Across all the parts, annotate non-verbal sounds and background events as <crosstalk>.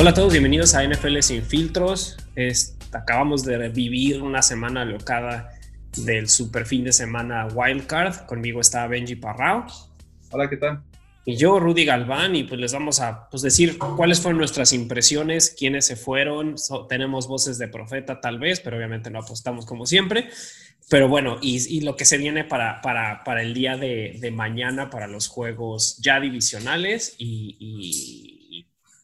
Hola a todos, bienvenidos a NFL Sin Filtros. acabamos de vivir una semana locada del super fin de semana Wildcard. Conmigo está Benji Parrao. Hola, ¿qué tal? Y yo, Rudy Galván, y pues les vamos a pues, decir cuáles fueron nuestras impresiones, quiénes se fueron. tenemos voces de profeta tal vez, pero obviamente no apostamos como siempre. Pero bueno, y, lo que se viene para, para, para el día de, de, mañana, para los juegos ya divisionales y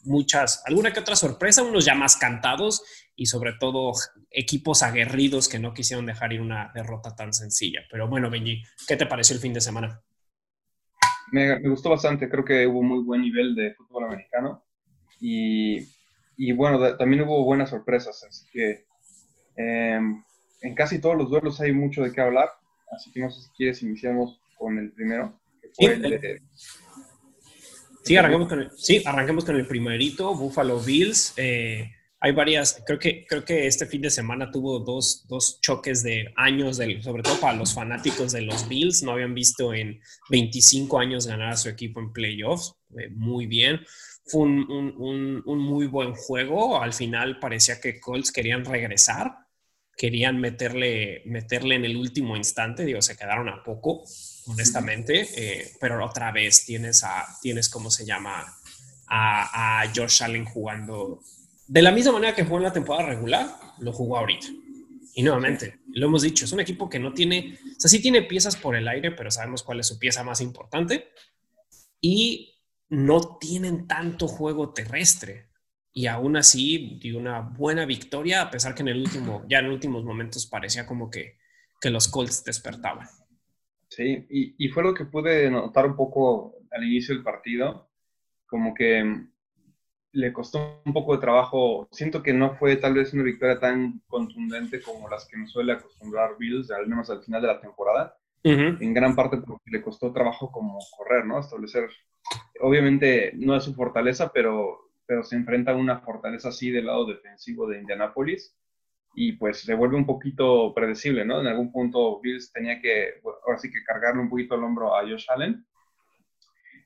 muchas, alguna que otra sorpresa, unos ya más cantados y sobre todo equipos aguerridos que no quisieron dejar ir una derrota tan sencilla. Pero bueno, Benji, ¿qué te pareció el fin de semana? Me, gustó bastante, creo que hubo muy buen nivel de fútbol americano y, y bueno, también hubo buenas sorpresas, así que em, en casi todos los duelos hay mucho de qué hablar, así que no sé si quieres iniciamos con el primero, que fue el Sí, arranquemos con el, sí, arranquemos con el primerito, Buffalo Bills. Eh, hay varias, creo que, creo que este fin de semana tuvo dos, dos choques de años, sobre todo para los fanáticos de los Bills. No habían visto en 25 años ganar a su equipo en playoffs. Eh, muy bien. Fue un, un, un, muy buen juego. Al final parecía que Colts querían regresar, querían meterle, meterle en el último instante. Digo, se quedaron a poco honestamente, eh, pero otra vez tienes a, tienes, ¿cómo se llama? A, a, Josh Allen jugando de la misma manera que jugó en la temporada regular, lo jugó ahorita. Y nuevamente, lo hemos dicho, es un equipo que no tiene, o sea, sí tiene piezas por el aire, pero sabemos cuál es su pieza más importante. Y no tienen tanto juego terrestre. Y aún así, dio una buena victoria, a pesar que en el último, ya en últimos momentos parecía como que, que los Colts despertaban. Sí, y, fue lo que pude notar un poco al inicio del partido, como que mm, le costó un poco de trabajo. Siento que no fue tal vez una victoria tan contundente como las que nos suele acostumbrar Bills, al menos al final de la temporada. En gran parte porque le costó trabajo como correr, ¿no? Establecer, obviamente no es su fortaleza, pero, pero se enfrenta a una fortaleza así del lado defensivo de Indianapolis y pues se vuelve un poquito predecible, ¿no? En algún punto Bills tenía que, ahora sí que cargarle un poquito el hombro a Josh Allen.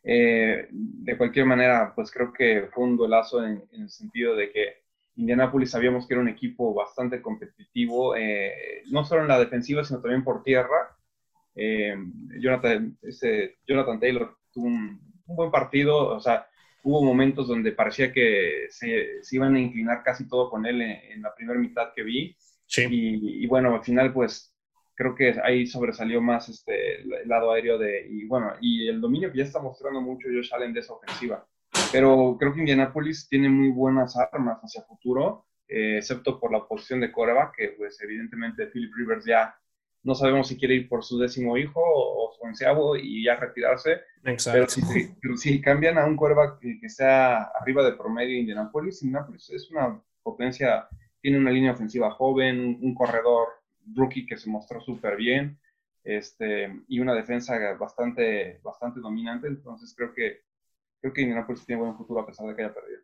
Eh, de cualquier manera, pues creo que fue un duelazo en, el sentido de que Indianapolis sabíamos que era un equipo bastante competitivo, eh, no solo en la defensiva, sino también por tierra. Eh, Jonathan, ese, Jonathan Taylor tuvo un, un buen partido, o sea, hubo momentos donde parecía que se, iban a inclinar casi todo con él en, la primera mitad que vi. Sí. Y, bueno, al final, pues creo que ahí sobresalió más este, el lado aéreo de, y bueno, y el dominio que ya está mostrando mucho Josh Allen de esa ofensiva. Pero creo que Indianapolis tiene muy buenas armas hacia futuro, eh, excepto por la posición de coreback, que pues evidentemente Philip Rivers ya no sabemos si quiere ir por su décimo hijo o su onceavo y ya retirarse. Exacto. Pero si, cambian a un quarterback que, sea arriba de promedio de Indianapolis, Indianapolis es una potencia, tiene una línea ofensiva joven, un corredor rookie que se mostró súper bien este, y una defensa bastante, bastante dominante. Entonces creo que, creo que Indianapolis tiene buen futuro a pesar de que haya perdido.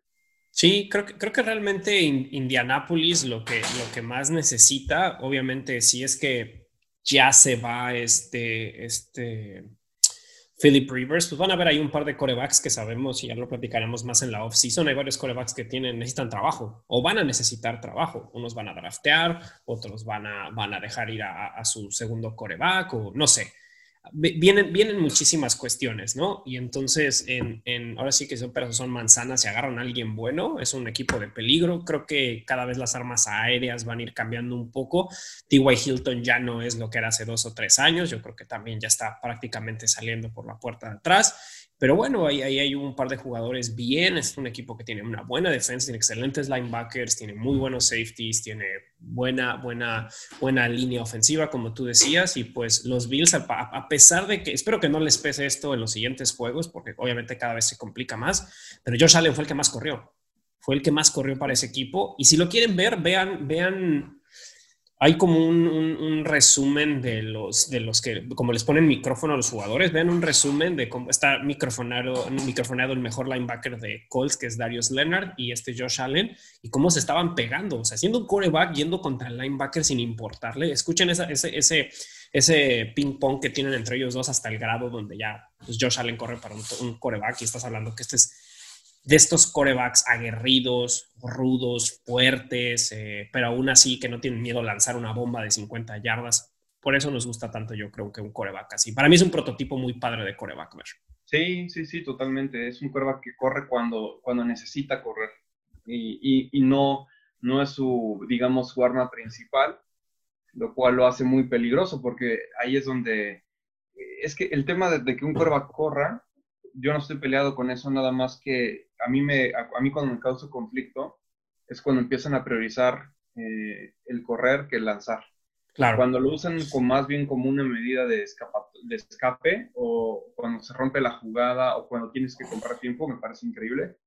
Sí, creo que, creo que realmente Indianapolis lo que, lo que más necesita, obviamente, sí es que ya se va este, este Philip Rivers, pues van a ver ahí un par de corebacks que sabemos y ya lo platicaremos más en la off-season. Hay varios corebacks que tienen, necesitan trabajo o van a necesitar trabajo. Unos van a draftear, otros van a, van a dejar ir a, a su segundo coreback o no sé vienen, vienen muchísimas cuestiones, ¿no? Y entonces, en, en, ahora sí que son, pero son manzanas, se agarran a alguien bueno, es un equipo de peligro. Creo que cada vez las armas aéreas van a ir cambiando un poco. T.Y. Hilton ya no es lo que era hace dos o tres años, yo creo que también ya está prácticamente saliendo por la puerta de atrás. Pero bueno, ahí, hay un par de jugadores bien. Es un equipo que tiene una buena defensa, tiene excelentes linebackers, tiene muy buenos safeties, tiene buena, buena, buena línea ofensiva, como tú decías. Y pues los Bills, a, pesar de que espero que no les pese esto en los siguientes juegos, porque obviamente cada vez se complica más, pero Josh Allen fue el que más corrió. Fue el que más corrió para ese equipo. Y si lo quieren ver, vean, vean hay como un, resumen de los, de los que, como les ponen micrófono a los jugadores, vean un resumen de cómo está microfonado, microfonado el mejor linebacker de Colts, que es Darius Leonard, y este Josh Allen, y cómo se estaban pegando, o sea, haciendo un coreback, yendo contra el linebacker sin importarle. Escuchen ese, ese, ese ping pong que tienen entre ellos dos hasta el grado donde ya pues, Josh Allen corre para un coreback y estás hablando que este es de estos corebacks aguerridos, rudos, fuertes, eh, pero aún así que no tienen miedo a lanzar una bomba de 50 yardas. Por eso nos gusta tanto, yo creo que un coreback así. Para mí es un prototipo muy padre de coreback. Sí, sí, sí, totalmente. Es un coreback que corre cuando, cuando necesita correr y, y, no, no es su, digamos, su arma principal, lo cual lo hace muy peligroso porque ahí es donde, es que el tema de, que un coreback corra, yo no estoy peleado con eso, nada más que a mí, me, a, mí cuando me causa conflicto es cuando empiezan a priorizar eh, el correr que el lanzar. Claro. Cuando lo usan con más bien como una medida de, de escape o cuando se rompe la jugada o cuando tienes que comprar tiempo, me parece increíble.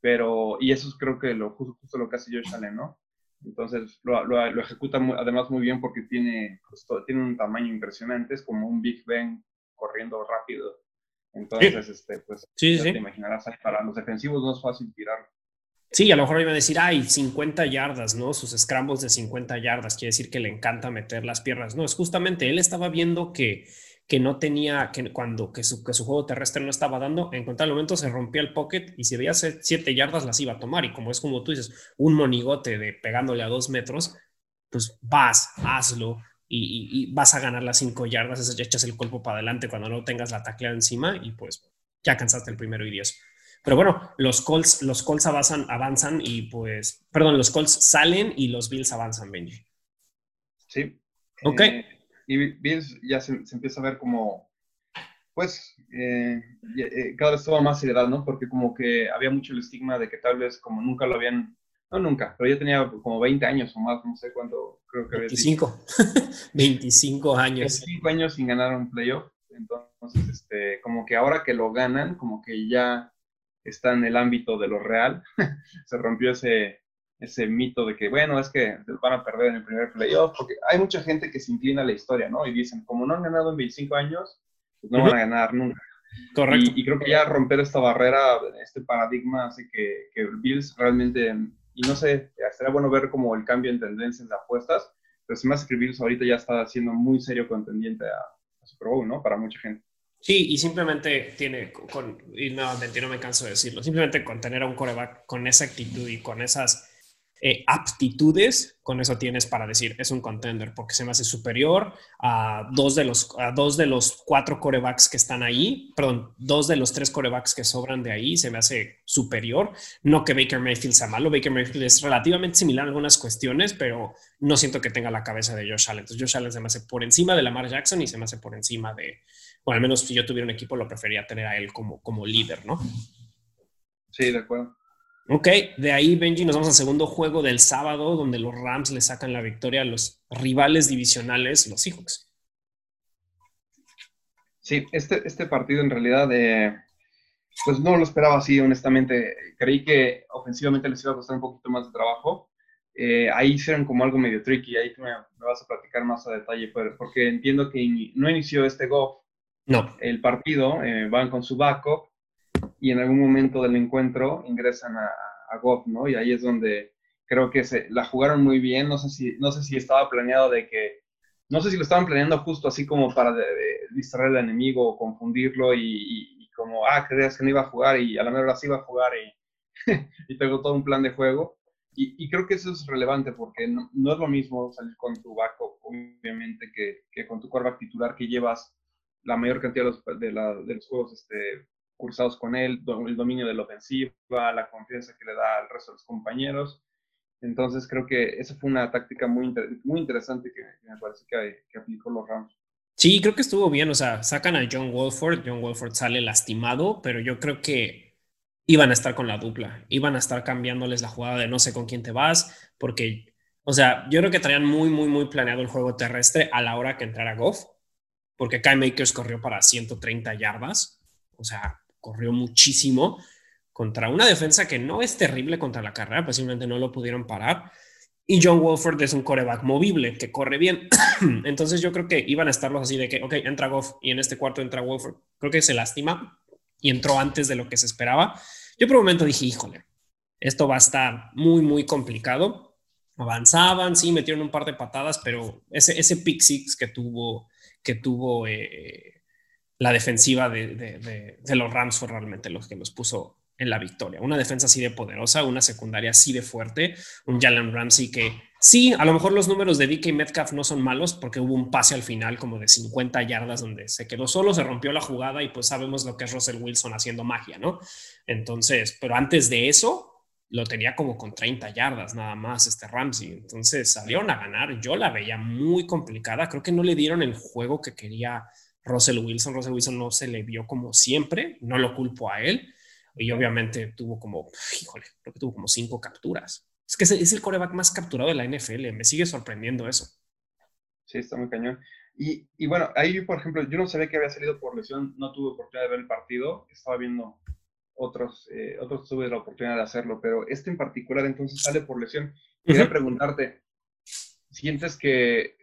Pero, y eso es creo que lo, justo, justo lo que hace Josh Allen, ¿no? Entonces lo, lo, lo ejecuta además muy bien porque tiene, pues, tiene un tamaño impresionante, es como un Big Ben corriendo rápido. Entonces, este, pues, sí, te imaginarás, para los defensivos no es fácil tirar. Sí, a lo mejor iba a decir, ay, 50 yardas, ¿no? Sus scrambles de 50 yardas, quiere decir que le encanta meter las piernas. No, es justamente, él estaba viendo que que no tenía, que cuando que su, que su juego terrestre no estaba dando, en tal momento se rompía el pocket y si veía siete yardas las iba a tomar. Y como es como tú dices, un monigote de pegándole a dos metros, pues vas, hazlo y, vas a ganar las cinco yardas, echas el cuerpo para adelante cuando no tengas la tacleada encima y pues ya cansaste el primero y diez. Pero bueno, los Colts, los Colts avanzan, avanzan y pues, perdón, los Colts salen y los Bills avanzan, Benji. Sí. Ok. Eh, y Bills ya se, empieza a ver como, pues, eh, eh, cada vez toma más seriedad, ¿no? Porque como que había mucho el estigma de que tal vez como nunca lo habían, no nunca, pero ya tenía como 20 años o más, no sé cuánto, creo que 25, 25 <laughs> años. 25 años sin ganar un playoff, entonces, este, como que ahora que lo ganan, como que ya está en el ámbito de lo real, <laughs> se rompió ese, ese mito de que, bueno, es que van a perder en el primer playoff, porque hay mucha gente que se inclina a la historia, ¿no? Y dicen, como no han ganado en 25 años, pues no van a ganar nunca. Correcto. Y, creo que ya romper esta barrera, este paradigma, hace que, que Bills realmente, y no sé, estaría bueno ver como el cambio en tendencias de apuestas, pero se me hace que Bills ahorita ya está siendo muy serio contendiente a, a Super Bowl, ¿no? Para mucha gente. Sí, y simplemente tiene, con, y nuevamente no me canso de decirlo, simplemente con tener a un coreback con esa actitud y con esas eh, aptitudes, con eso tienes para decir es un contender, porque se me hace superior a dos de los, a dos de los cuatro corebacks que están ahí, perdón, dos de los tres corebacks que sobran de ahí, se me hace superior. No que Baker Mayfield sea malo, Baker Mayfield es relativamente similar en algunas cuestiones, pero no siento que tenga la cabeza de Josh Allen. Entonces, Josh Allen se me hace por encima de Lamar Jackson y se me hace por encima de, bueno, al menos si yo tuviera un equipo, lo preferiría tener a él como, como líder, ¿no? Sí, de acuerdo. Ok, de ahí Benji nos vamos al segundo juego del sábado donde los Rams le sacan la victoria a los rivales divisionales, los Seahawks. Sí, este, este partido en realidad, eh, pues no lo esperaba así, honestamente. Creí que ofensivamente les iba a costar un poquito más de trabajo. Eh, ahí hicieron como algo medio tricky, ahí me, me, vas a platicar más a detalle, porque entiendo que no inició este Goff. No. El partido, eh, van con su backup y en algún momento del encuentro ingresan a, a Goff, ¿no? Y ahí es donde creo que se la jugaron muy bien. No sé si, no sé si estaba planeado de que, no sé si lo estaban planeando justo así como para distraer al enemigo o confundirlo y, como, ah, creías que no iba a jugar y a la mejor sí iba a jugar y, <laughs> y tengo todo un plan de juego. Y, creo que eso es relevante porque no, es lo mismo salir con tu backup, obviamente, que, que con tu quarterback titular que llevas la mayor cantidad de los, de, de los juegos este, cursados con él, el dominio de la ofensiva, la confianza que le da al resto de los compañeros. Entonces creo que esa fue una táctica muy, muy interesante que, me parece que, que, aplicó los Rams. Sí, creo que estuvo bien. O sea, sacan a John Wolford. John Wolford sale lastimado, pero yo creo que iban a estar con la dupla. Iban a estar cambiándoles la jugada de no sé con quién te vas, porque, o sea, yo creo que traían muy, muy, muy planeado el juego terrestre a la hora que entrara Goff, porque Kai Makers corrió para 130 yardas. O sea, corrió muchísimo contra una defensa que no es terrible contra la carrera, pues no lo pudieron parar. Y John Wolford es un coreback movible que corre bien. <clears throat> Entonces yo creo que iban a estarlos así de que, ok, entra Goff y en este cuarto entra Wolford. Creo que se lastima y entró antes de lo que se esperaba. Yo por un momento dije, híjole, esto va a estar muy, muy complicado. Avanzaban, sí, metieron un par de patadas, pero ese, ese pick six que tuvo, que tuvo eh, la defensiva de, los Rams fue realmente los que los puso en la victoria. Una defensa así de poderosa, una secundaria así de fuerte, un Jalen Ramsey que sí, a lo mejor los números de DK Metcalf no son malos porque hubo un pase al final como de 50 yardas donde se quedó solo, se rompió la jugada y pues sabemos lo que es Russell Wilson haciendo magia, ¿no? Entonces, pero antes de eso, lo tenía como con 30 yardas nada más este Ramsey. Entonces salieron a ganar. Yo la veía muy complicada. Creo que no le dieron el juego que quería Russell Wilson. Russell Wilson no se le vio como siempre. No lo culpo a él. Y obviamente tuvo como, híjole, creo que tuvo como cinco capturas. Es que es el coreback más capturado de la NFL. Me sigue sorprendiendo eso. Sí, está muy cañón. Y, y bueno, ahí, por ejemplo, yo no sabía que había salido por lesión. No tuve oportunidad de ver el partido. Estaba viendo otros, eh, otros tuve la oportunidad de hacerlo, pero este en particular entonces sale por lesión. Quería preguntarte, ¿sientes que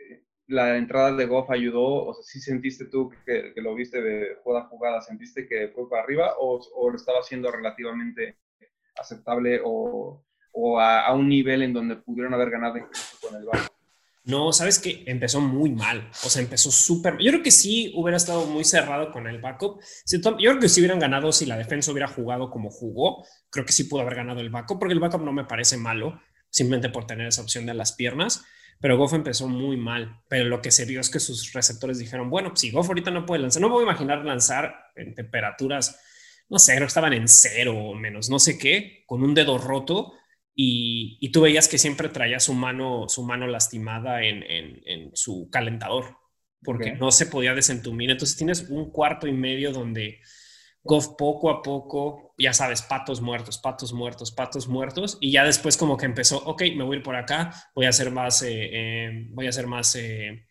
la entrada de Goff ayudó? O sea, ¿sí sentiste tú que, lo viste de jugada a jugada, sentiste que fue para arriba o, lo estaba haciendo relativamente aceptable o, a, un nivel en donde pudieron haber ganado incluso con el Barco? No, sabes que empezó muy mal. O sea, empezó súper. Yo creo que sí hubiera estado muy cerrado con el backup. Yo creo que si hubieran ganado, si la defensa hubiera jugado como jugó, creo que sí pudo haber ganado el backup, porque el backup no me parece malo, simplemente por tener esa opción de las piernas. Pero Goff empezó muy mal. Pero lo que se vio es que sus receptores dijeron: Bueno, si Goff ahorita no puede lanzar, no me voy a imaginar lanzar en temperaturas, no sé, creo que estaban en cero o menos, no sé qué, con un dedo roto y, tú veías que siempre traía su mano, su mano lastimada en, en, su calentador, porque no se podía desentumir. Entonces tienes un cuarto y medio donde Goff poco a poco, ya sabes, patos muertos, patos muertos, patos muertos, y ya después como que empezó, ok, me voy a ir por acá, voy a hacer más, eh, eh, voy a hacer más... Eh,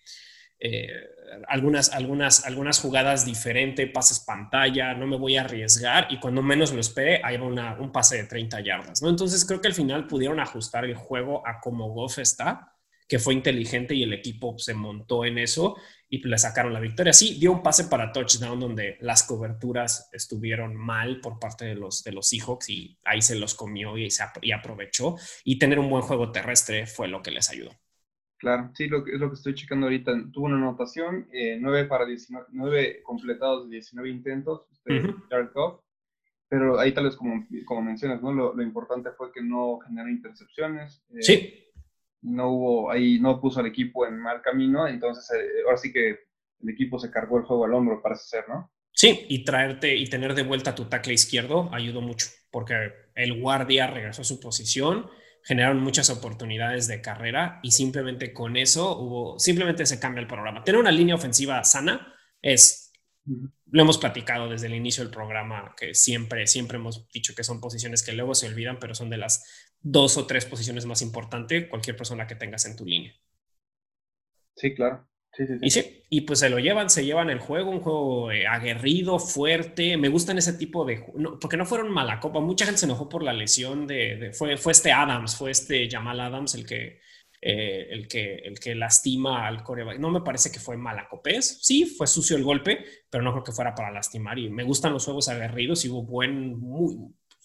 algunas, algunas, algunas jugadas diferentes, pases pantalla, no me voy a arriesgar y cuando menos lo espere, hay una, un pase de 30 yardas, ¿no? Entonces creo que al final pudieron ajustar el juego a como Goff está, que fue inteligente y el equipo se montó en eso y le sacaron la victoria. Sí, dio un pase para touchdown donde las coberturas estuvieron mal por parte de los, de los Seahawks y ahí se los comió y, se, y aprovechó y tener un buen juego terrestre fue lo que les ayudó. Claro, sí, lo, es lo que estoy checando ahorita. Tuvo una anotación, eh, 9 para 19, 9 completados de 19 intentos, este, pero ahí tal vez como, como mencionas, ¿no? Lo, lo, importante fue que no generó intercepciones. Eh, sí. No hubo, ahí no puso al equipo en mal camino, entonces eh, ahora sí que el equipo se cargó el juego al hombro, parece ser, ¿no? Sí, y traerte y tener de vuelta tu tackle izquierdo ayudó mucho, porque el guardia regresó a su posición generaron muchas oportunidades de carrera y simplemente con eso hubo, simplemente se cambia el programa. Tener una línea ofensiva sana es, lo hemos platicado desde el inicio del programa, que siempre, siempre hemos dicho que son posiciones que luego se olvidan, pero son de las dos o tres posiciones más importantes cualquier persona que tengas en tu línea. Sí, claro. Y sí, y pues se lo llevan, se llevan el juego, un juego eh, aguerrido, fuerte. Me gustan ese tipo de. porque no fueron mala copa. Mucha gente se enojó por la lesión de. fue, fue este Adams, fue este Jamal Adams el que, eh, el que, el que lastima al coreback. No me parece que fue mala copés. Sí, fue sucio el golpe, pero no creo que fuera para lastimar. Y me gustan los juegos aguerridos y hubo buen. Muy,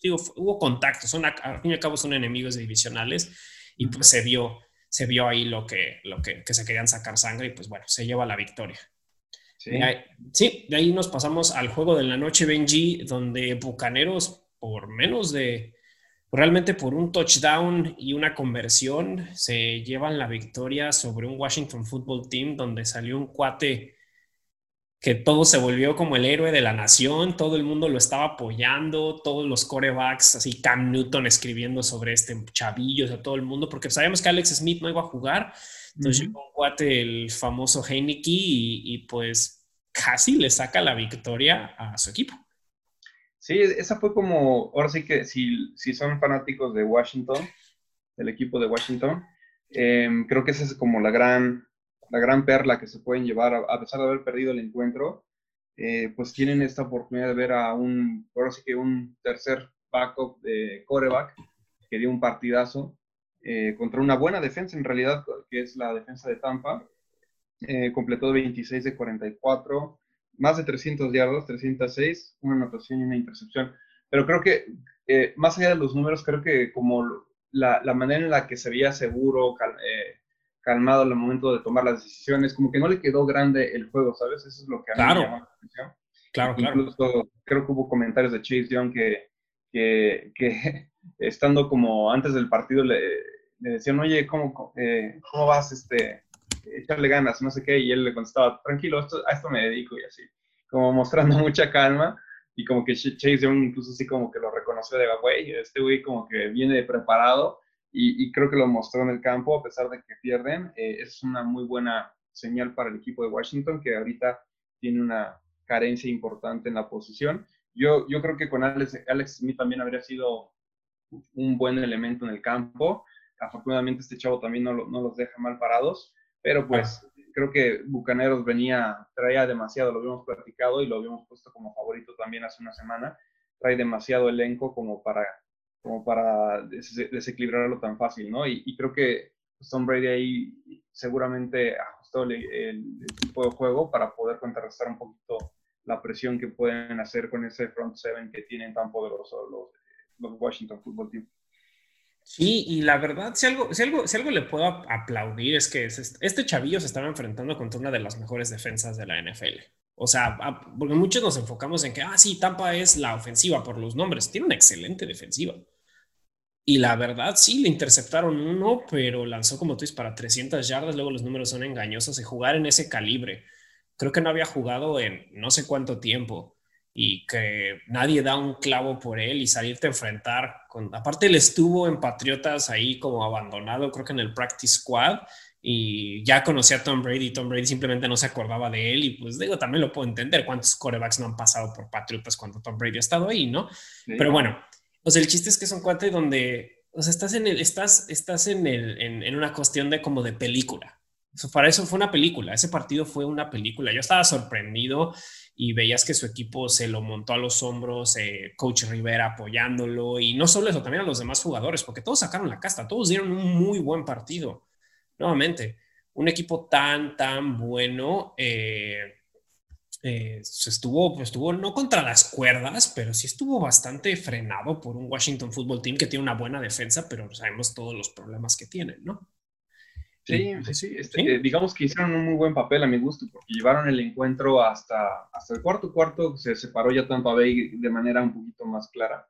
digo, hubo contacto. Son, al fin y al cabo son enemigos divisionales y pues se vio se vio ahí lo que, lo que, se querían sacar sangre y pues bueno, se lleva la victoria. Sí. De ahí, sí, de ahí nos pasamos al juego de la noche, Benji, donde Bucaneros, por menos de, realmente por un touchdown y una conversión, se llevan la victoria sobre un Washington Football Team donde salió un cuate que todo se volvió como el héroe de la nación, todo el mundo lo estaba apoyando, todos los corebacks, así Cam Newton escribiendo sobre este chavillo, o sea, todo el mundo, porque sabíamos que Alex Smith no iba a jugar, entonces llegó un cuate, el famoso Heineke, y, pues casi le saca la victoria a su equipo. Sí, esa fue como, ahora sí que si, si son fanáticos de Washington, del equipo de Washington, em, creo que esa es como la gran la gran perla que se pueden llevar, a, pesar de haber perdido el encuentro, eh, pues tienen esta oportunidad de ver a un, ahora sí que un tercer backup de coreback que dio un partidazo eh, contra una buena defensa en realidad, que es la defensa de Tampa. Eh, completó 26 de 44, más de 300 yardas, 306, una anotación y una intercepción. Pero creo que, más allá de los números, creo que como la, la manera en la que se veía seguro, calmado el momento de tomar las decisiones, como que no le quedó grande el juego, ¿sabes? Eso es lo que a mí me llamó la atención. Claro, Incluso creo que hubo comentarios de Chase Young que, que, que <laughs> estando como antes del partido le, le decían, oye, ¿cómo, eh, ¿cómo vas? Este, echarle ganas, no sé qué, y él le contestaba, tranquilo, esto, a esto me dedico y así, como mostrando <laughs> mucha calma, y como que Chase Young incluso así como que lo reconoció de, güey, este güey como que viene preparado, y, creo que lo mostró en el campo, a pesar de que pierden, eh, es una muy buena señal para el equipo de Washington, que ahorita tiene una carencia importante en la posición. Yo, yo creo que con Alex, Alex Smith también habría sido un buen elemento en el campo. Afortunadamente este chavo también no, no los deja mal parados, pero pues creo que Bucaneros venía, traía demasiado, lo habíamos platicado y lo habíamos puesto como favorito también hace una semana, trae demasiado elenco como para, como para desequilibrarlo tan fácil, ¿no? Y, creo que Tom Brady ahí seguramente ajustó el, tipo de juego para poder contrarrestar un poquito la presión que pueden hacer con ese front seven que tienen tan poderoso los, los Washington Football Team. Sí, y la verdad, si algo, si algo, si algo le puedo aplaudir es que este chavillo se estaba enfrentando contra una de las mejores defensas de la NFL. O sea, porque muchos nos enfocamos en que, ah, sí, Tampa es la ofensiva por los nombres. Tiene una excelente defensiva. Y la verdad, sí, le interceptaron uno, pero lanzó como tú dices para 300 yardas. Luego los números son engañosos. Y jugar en ese calibre, creo que no había jugado en no sé cuánto tiempo y que nadie da un clavo por él y salirte a enfrentar. Con, aparte, él estuvo en Patriotas ahí como abandonado, creo que en el Practice Squad, y ya conocía a Tom Brady Tom Brady simplemente no se acordaba de él. Y pues digo, también lo puedo entender cuántos corebacks no han pasado por Patriotas cuando Tom Brady ha estado ahí, ¿no? Pero bueno, pues el chiste es que es un cuate donde, o sea, estás en el, estás, estás en, el, en, una cuestión de como de película. para eso fue una película, ese partido fue una película. Yo estaba sorprendido y veías que su equipo se lo montó a los hombros, eh, Coach Rivera apoyándolo y no solo eso, también a los demás jugadores, porque todos sacaron la casta, todos dieron un muy buen partido. Nuevamente, un equipo tan, tan bueno. Eh, eh, estuvo, estuvo no contra las cuerdas, pero sí estuvo bastante frenado por un Washington Football Team que tiene una buena defensa, pero sabemos todos los problemas que tienen, ¿no? Sí, sí, sí. Este, eh, digamos que hicieron un muy buen papel a mi gusto, porque llevaron el encuentro hasta, hasta el cuarto cuarto, se separó ya Tampa Bay de manera un poquito más clara.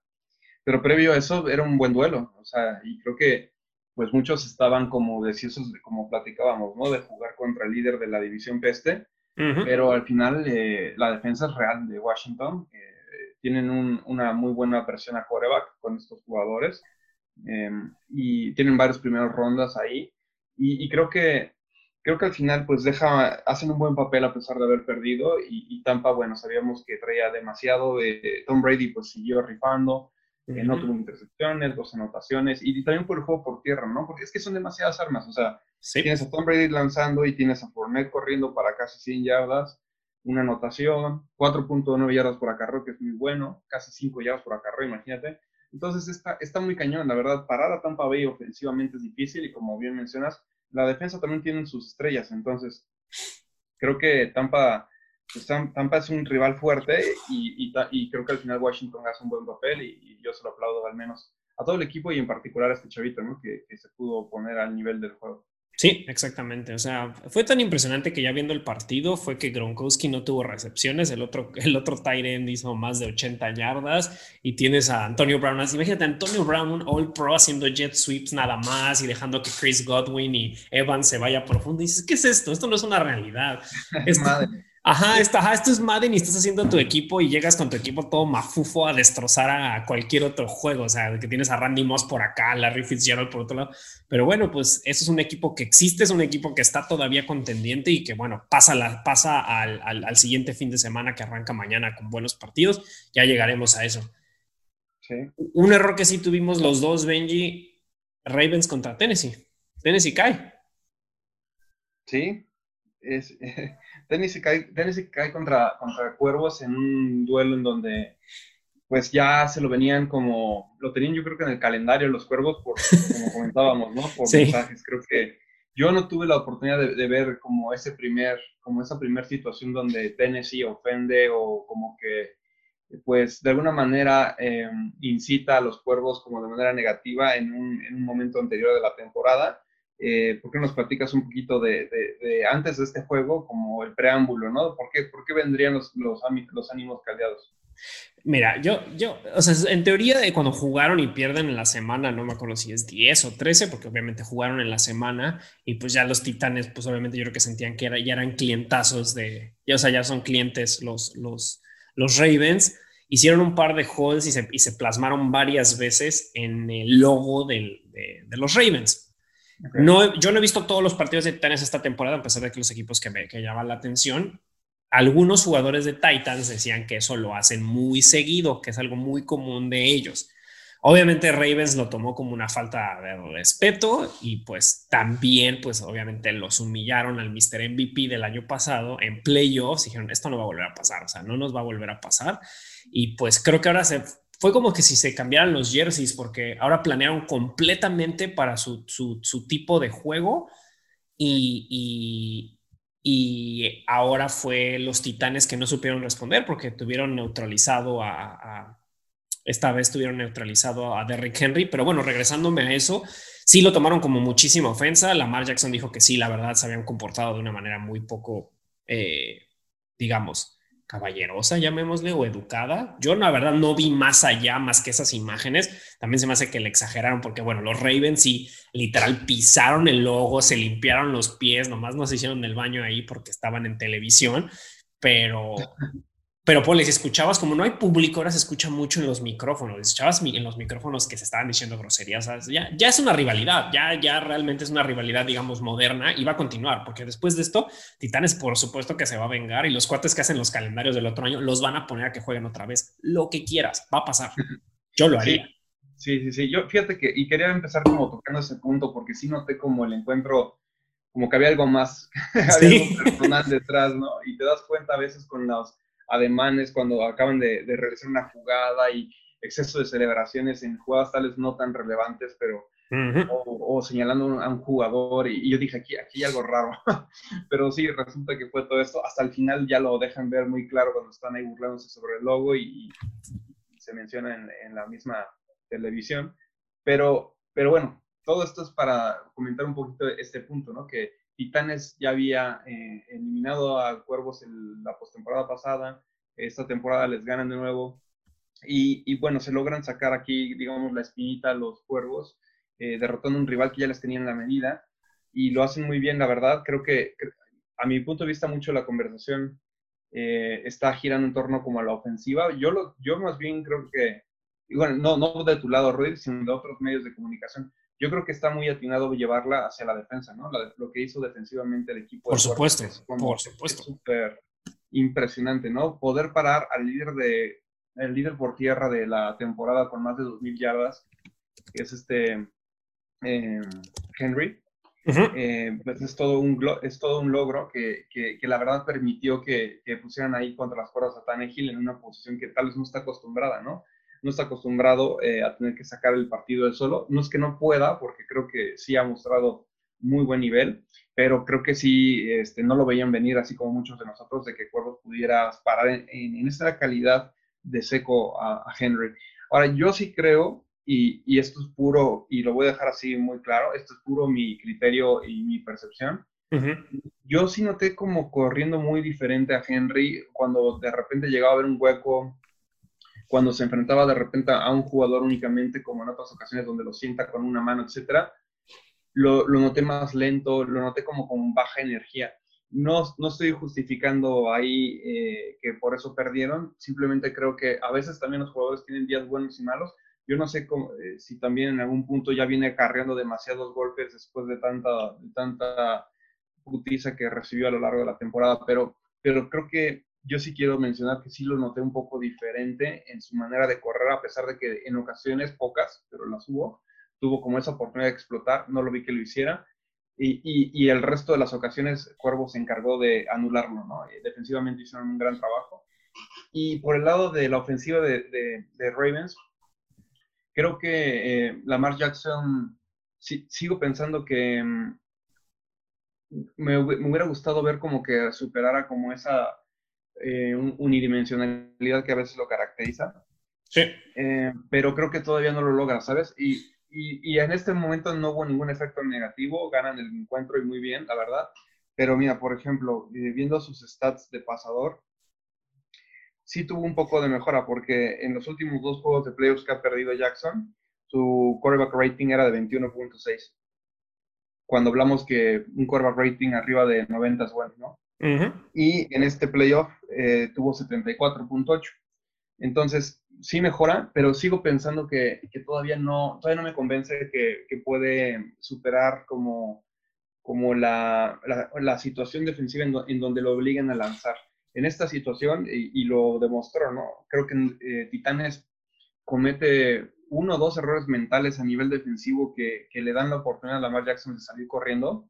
Pero previo a eso era un buen duelo, o sea, y creo que pues muchos estaban como deseosos, como platicábamos, ¿no? De jugar contra el líder de la división peste, pero al final eh, la defensa es real de Washington, eh, tienen una muy buena presión a coreback con estos jugadores em, y tienen varias primeras rondas ahí y, creo que creo que al final pues deja, hacen un buen papel a pesar de haber perdido y, Tampa, bueno, sabíamos que traía demasiado, de Tom Brady pues siguió rifando, eh, no tuvo intercepciones, dos anotaciones y, también por el juego por tierra, ¿no? Porque es que son demasiadas armas, o sea, tienes a Tom Brady lanzando y tienes a Fournette corriendo para casi 100 yardas, una anotación, 4.9 yardas por acarreo, que es muy bueno, casi 5 yardas por acarreo, imagínate. Entonces está, está muy cañón, la verdad. Parar a Tampa Bay ofensivamente es difícil y como bien mencionas, la defensa también tiene sus estrellas. Entonces, creo que Tampa, pues, Tampa es un rival fuerte y, y, creo que al final Washington hace un buen papel y, yo se lo aplaudo al menos a todo el equipo y en particular a este chavito, ¿no? que se pudo poner al nivel del juego. Sí, exactamente. O sea, fue tan impresionante que ya viendo el partido fue que Gronkowski no tuvo recepciones, el otro, el otro tight end hizo más de 80 yardas y tienes a Antonio Brown. Imagínate, Antonio Brown, un All Pro haciendo jet sweeps nada más y dejando que Chris Godwin y Evans se vaya profundo. Y dices, ¿qué es esto? Esto no es una realidad. <laughs> Es Madre. Ajá, está, esto es Madden y estás haciendo tu equipo y llegas con tu equipo todo mafufo a destrozar a cualquier otro juego. O sea, que tienes a Randy Moss por acá, Larry Fitzgerald por otro lado. Pero bueno, pues eso es un equipo que existe, es un equipo que está todavía contendiente y que, bueno, pasa, la, pasa al, al, siguiente fin de semana que arranca mañana con buenos partidos. Ya llegaremos a eso. Sí. Un error que sí tuvimos los dos, Benji, Ravens contra Tennessee. Tennessee cae. Sí, es. <laughs> Tennessee cae, contra, contra Cuervos en un duelo en donde pues ya se lo venían como, lo tenían yo creo que en el calendario los Cuervos, por, como <laughs> comentábamos, ¿no? Por mensajes. Creo que yo no tuve la oportunidad de, ver como ese primer, como esa primera situación donde Tennessee ofende o como que pues de alguna manera em, incita a los cuervos como de manera negativa en un, en un momento anterior de la temporada. Eh, ¿por qué nos platicas un poquito de, antes de este juego, como el preámbulo, ¿no? ¿Por qué, por qué vendrían los, los, ánimos caldeados? Mira, yo, yo, o sea, en teoría de cuando jugaron y pierden en la semana, no me acuerdo si es 10 o 13, porque obviamente jugaron en la semana y pues ya los titanes, pues obviamente yo creo que sentían que era, ya eran clientazos de, ya, o sea, ya son clientes los, los, los Ravens. Hicieron un par de holds y se, y se plasmaron varias veces en el logo del, de, de, los Ravens. No, yo no he visto todos los partidos de Titanes esta temporada, a pesar de que los equipos que me que llaman la atención, algunos jugadores de Titans decían que eso lo hacen muy seguido, que es algo muy común de ellos. Obviamente Ravens lo tomó como una falta de respeto y pues también pues obviamente los humillaron al Mr. MVP del año pasado en playoffs. Dijeron, esto no va a volver a pasar, o sea, no nos va a volver a pasar. Y pues creo que ahora se fue como que si se cambiaran los jerseys porque ahora planearon completamente para su, su, tipo de juego y, y ahora fue los Titanes que no supieron responder porque tuvieron neutralizado a, esta vez tuvieron neutralizado a Derrick Henry, pero bueno, regresándome a eso, sí lo tomaron como muchísima ofensa. Lamar Jackson dijo que sí, la verdad se habían comportado de una manera muy poco, eh, digamos, caballerosa, llamémosle, o educada. Yo, la verdad, no vi más allá, más que esas imágenes. También se me hace que le exageraron, porque, bueno, los Ravens sí, literal, pisaron el logo, se limpiaron los pies, nomás no se hicieron el baño ahí porque estaban en televisión, pero <laughs> pero pues escuchabas, como no hay público, ahora se escucha mucho en los micrófonos, escuchabas en los micrófonos que se estaban diciendo groserías, Ya, ya es una rivalidad, ya, ya realmente es una rivalidad, digamos, moderna y va a continuar, porque después de esto, Titanes por supuesto que se va a vengar y los cuates que hacen los calendarios del otro año los van a poner a que jueguen otra vez, lo que quieras, va a pasar. Yo lo haría. Sí, sí, sí, yo fíjate que, y quería empezar como tocando ese punto, porque sí noté como el encuentro, como que había algo más, <laughs> había algo personal detrás, ¿no? Y te das cuenta a veces con los ademanes cuando acaban de, realizar una jugada y exceso de celebraciones en jugadas tales no tan relevantes, pero o, señalando a un jugador y, yo dije aquí, aquí hay algo raro, <laughs> pero sí, resulta que fue todo esto, hasta el final ya lo dejan ver muy claro cuando están ahí burlándose sobre el logo y, se menciona en, en, la misma televisión, pero, pero bueno, todo esto es para comentar un poquito este punto, ¿no? Que Titanes ya había eh, eliminado a Cuervos en la postemporada pasada, esta temporada les ganan de nuevo y, bueno, se logran sacar aquí, digamos, la espinita a los Cuervos, eh, derrotando a un rival que ya les tenía en la medida y lo hacen muy bien, la verdad. Creo que, a mi punto de vista, mucho la conversación eh, está girando en torno como a la ofensiva. Yo, lo, yo más bien creo que, bueno, no, no de tu lado, Ruiz, sino de otros medios de comunicación yo creo que está muy atinado llevarla hacia la defensa, ¿no? lo que hizo defensivamente el equipo. Por supuesto, por supuesto. Súper impresionante, ¿no? Poder parar al líder de el líder por tierra de la temporada con más de 2.000 yardas, que es este eh, Henry, eh, pues es todo un, es todo un logro que, que, la verdad permitió que, que, pusieran ahí contra las cuerdas a Tannehill en una posición que tal vez no está acostumbrada, ¿no? No está acostumbrado eh, a tener que sacar el partido de solo. No es que no pueda, porque creo que sí ha mostrado muy buen nivel, pero creo que sí este, no lo veían venir, así como muchos de nosotros, de que Cuervos pudiera parar en, en, esta calidad de seco a, Henry. Ahora, yo sí creo, y, y, esto es puro, y lo voy a dejar así muy claro, esto es puro mi criterio y mi percepción. Yo sí noté como corriendo muy diferente a Henry cuando de repente llegaba a ver un hueco cuando se enfrentaba de repente a un jugador únicamente, como en otras ocasiones donde lo sienta con una mano, etcétera, lo, lo noté más lento, lo noté como con baja energía. No, no estoy justificando ahí eh, que por eso perdieron, simplemente creo que a veces también los jugadores tienen días buenos y malos. Yo no sé cómo, eh, si también en algún punto ya viene acarreando demasiados golpes después de tanta, de tanta putiza que recibió a lo largo de la temporada, pero, pero creo que yo sí quiero mencionar que sí lo noté un poco diferente en su manera de correr, a pesar de que en ocasiones, pocas, pero las hubo, tuvo como esa oportunidad de explotar, no lo vi que lo hiciera. Y, y, el resto de las ocasiones, Cuervo se encargó de anularlo, ¿no? Defensivamente hicieron un gran trabajo. Y por el lado de la ofensiva de, de, Ravens, creo que eh, Lamar Jackson, sigo pensando que mm, me, me, hubiera gustado ver como que superara como esa eh, unidimensionalidad que a veces lo caracteriza. Sí. Eh, pero creo que todavía no lo logra, ¿sabes? Y, y, en este momento no hubo ningún efecto negativo, ganan el encuentro y muy bien, la verdad. Pero mira, por ejemplo, eh, viendo sus stats de pasador, sí tuvo un poco de mejora, porque en los últimos dos juegos de playoffs que ha perdido Jackson, su quarterback rating era de 21.6. Cuando hablamos que un quarterback rating arriba de 90 es bueno, ¿no? Y en este playoff eh, tuvo 74.8. Entonces, sí mejora, pero sigo pensando que, todavía, no, todavía no me convence que, puede superar como, como la, la, situación defensiva en, donde lo obligan a lanzar. En esta situación, y, lo demostró, ¿no? Creo que eh, Titanes comete uno o dos errores mentales a nivel defensivo que, que, le dan la oportunidad a Lamar Jackson de salir corriendo.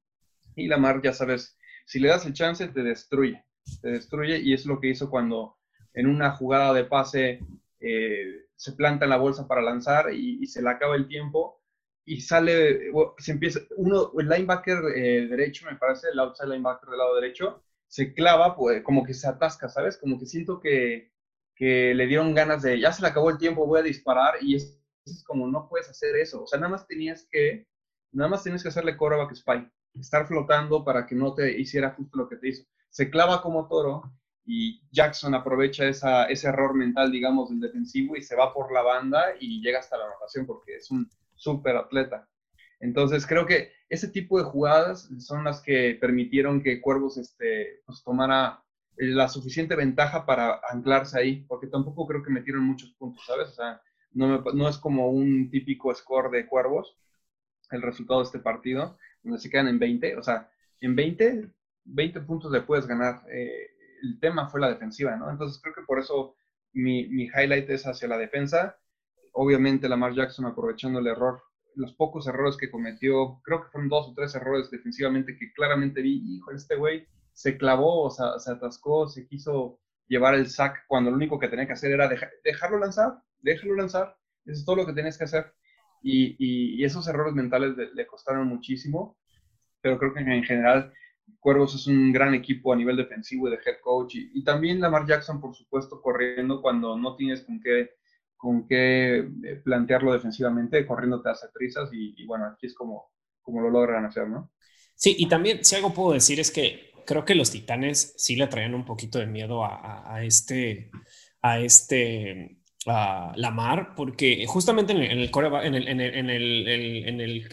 Y Lamar, ya sabes, si le das el chance, te destruye. Te destruye y es lo que hizo cuando en una jugada de pase eh, se planta en la bolsa para lanzar y, se le acaba el tiempo y sale, se empieza, uno, el linebacker eh, derecho, me parece, el outside linebacker del lado derecho, se clava, pues, como que se atasca, ¿sabes? Como que siento que, que le dieron ganas de, ya se le acabó el tiempo, voy a disparar y es, como, no puedes hacer eso, o sea, nada más tenías que, nada más tenías que hacerle quarterback spy, estar flotando para que no te hiciera justo lo que te hizo. Se clava como toro y Jackson aprovecha esa, ese error mental, digamos, del defensivo y se va por la banda y llega hasta la anotación porque es un súper atleta. Entonces creo que ese tipo de jugadas son las que permitieron que Cuervos este, pues, tomara la suficiente ventaja para anclarse ahí, porque tampoco creo que metieron muchos puntos, ¿sabes? O sea, no, no es como un típico score de Cuervos el resultado de este partido, donde se quedan en 20, o sea, en 20, 20 puntos le puedes ganar. Eh, el tema fue la defensiva, ¿no? Entonces creo que por eso mi, mi highlight es hacia la defensa. Obviamente Lamar Jackson aprovechando el error, los pocos errores que cometió, creo que fueron dos o tres errores defensivamente que claramente vi, hijo, este güey se clavó, o sea, se atascó, se quiso llevar el sack cuando lo único que tenía que hacer era dejarlo lanzar, déjalo lanzar, eso es todo lo que tenías que hacer. Y, y, esos errores mentales le, costaron muchísimo, pero creo que en general Cuervos es un gran equipo a nivel defensivo y de head coach. Y, también Lamar Jackson, por supuesto, corriendo cuando no tienes con qué, con qué eh, plantearlo defensivamente, corriendo te hace trizas y, bueno, aquí es como, como lo logran hacer, ¿no? Sí, y también, si algo puedo decir es que creo que los Titanes sí le traían un poquito de miedo a este, a este a Lamar, porque justamente en el,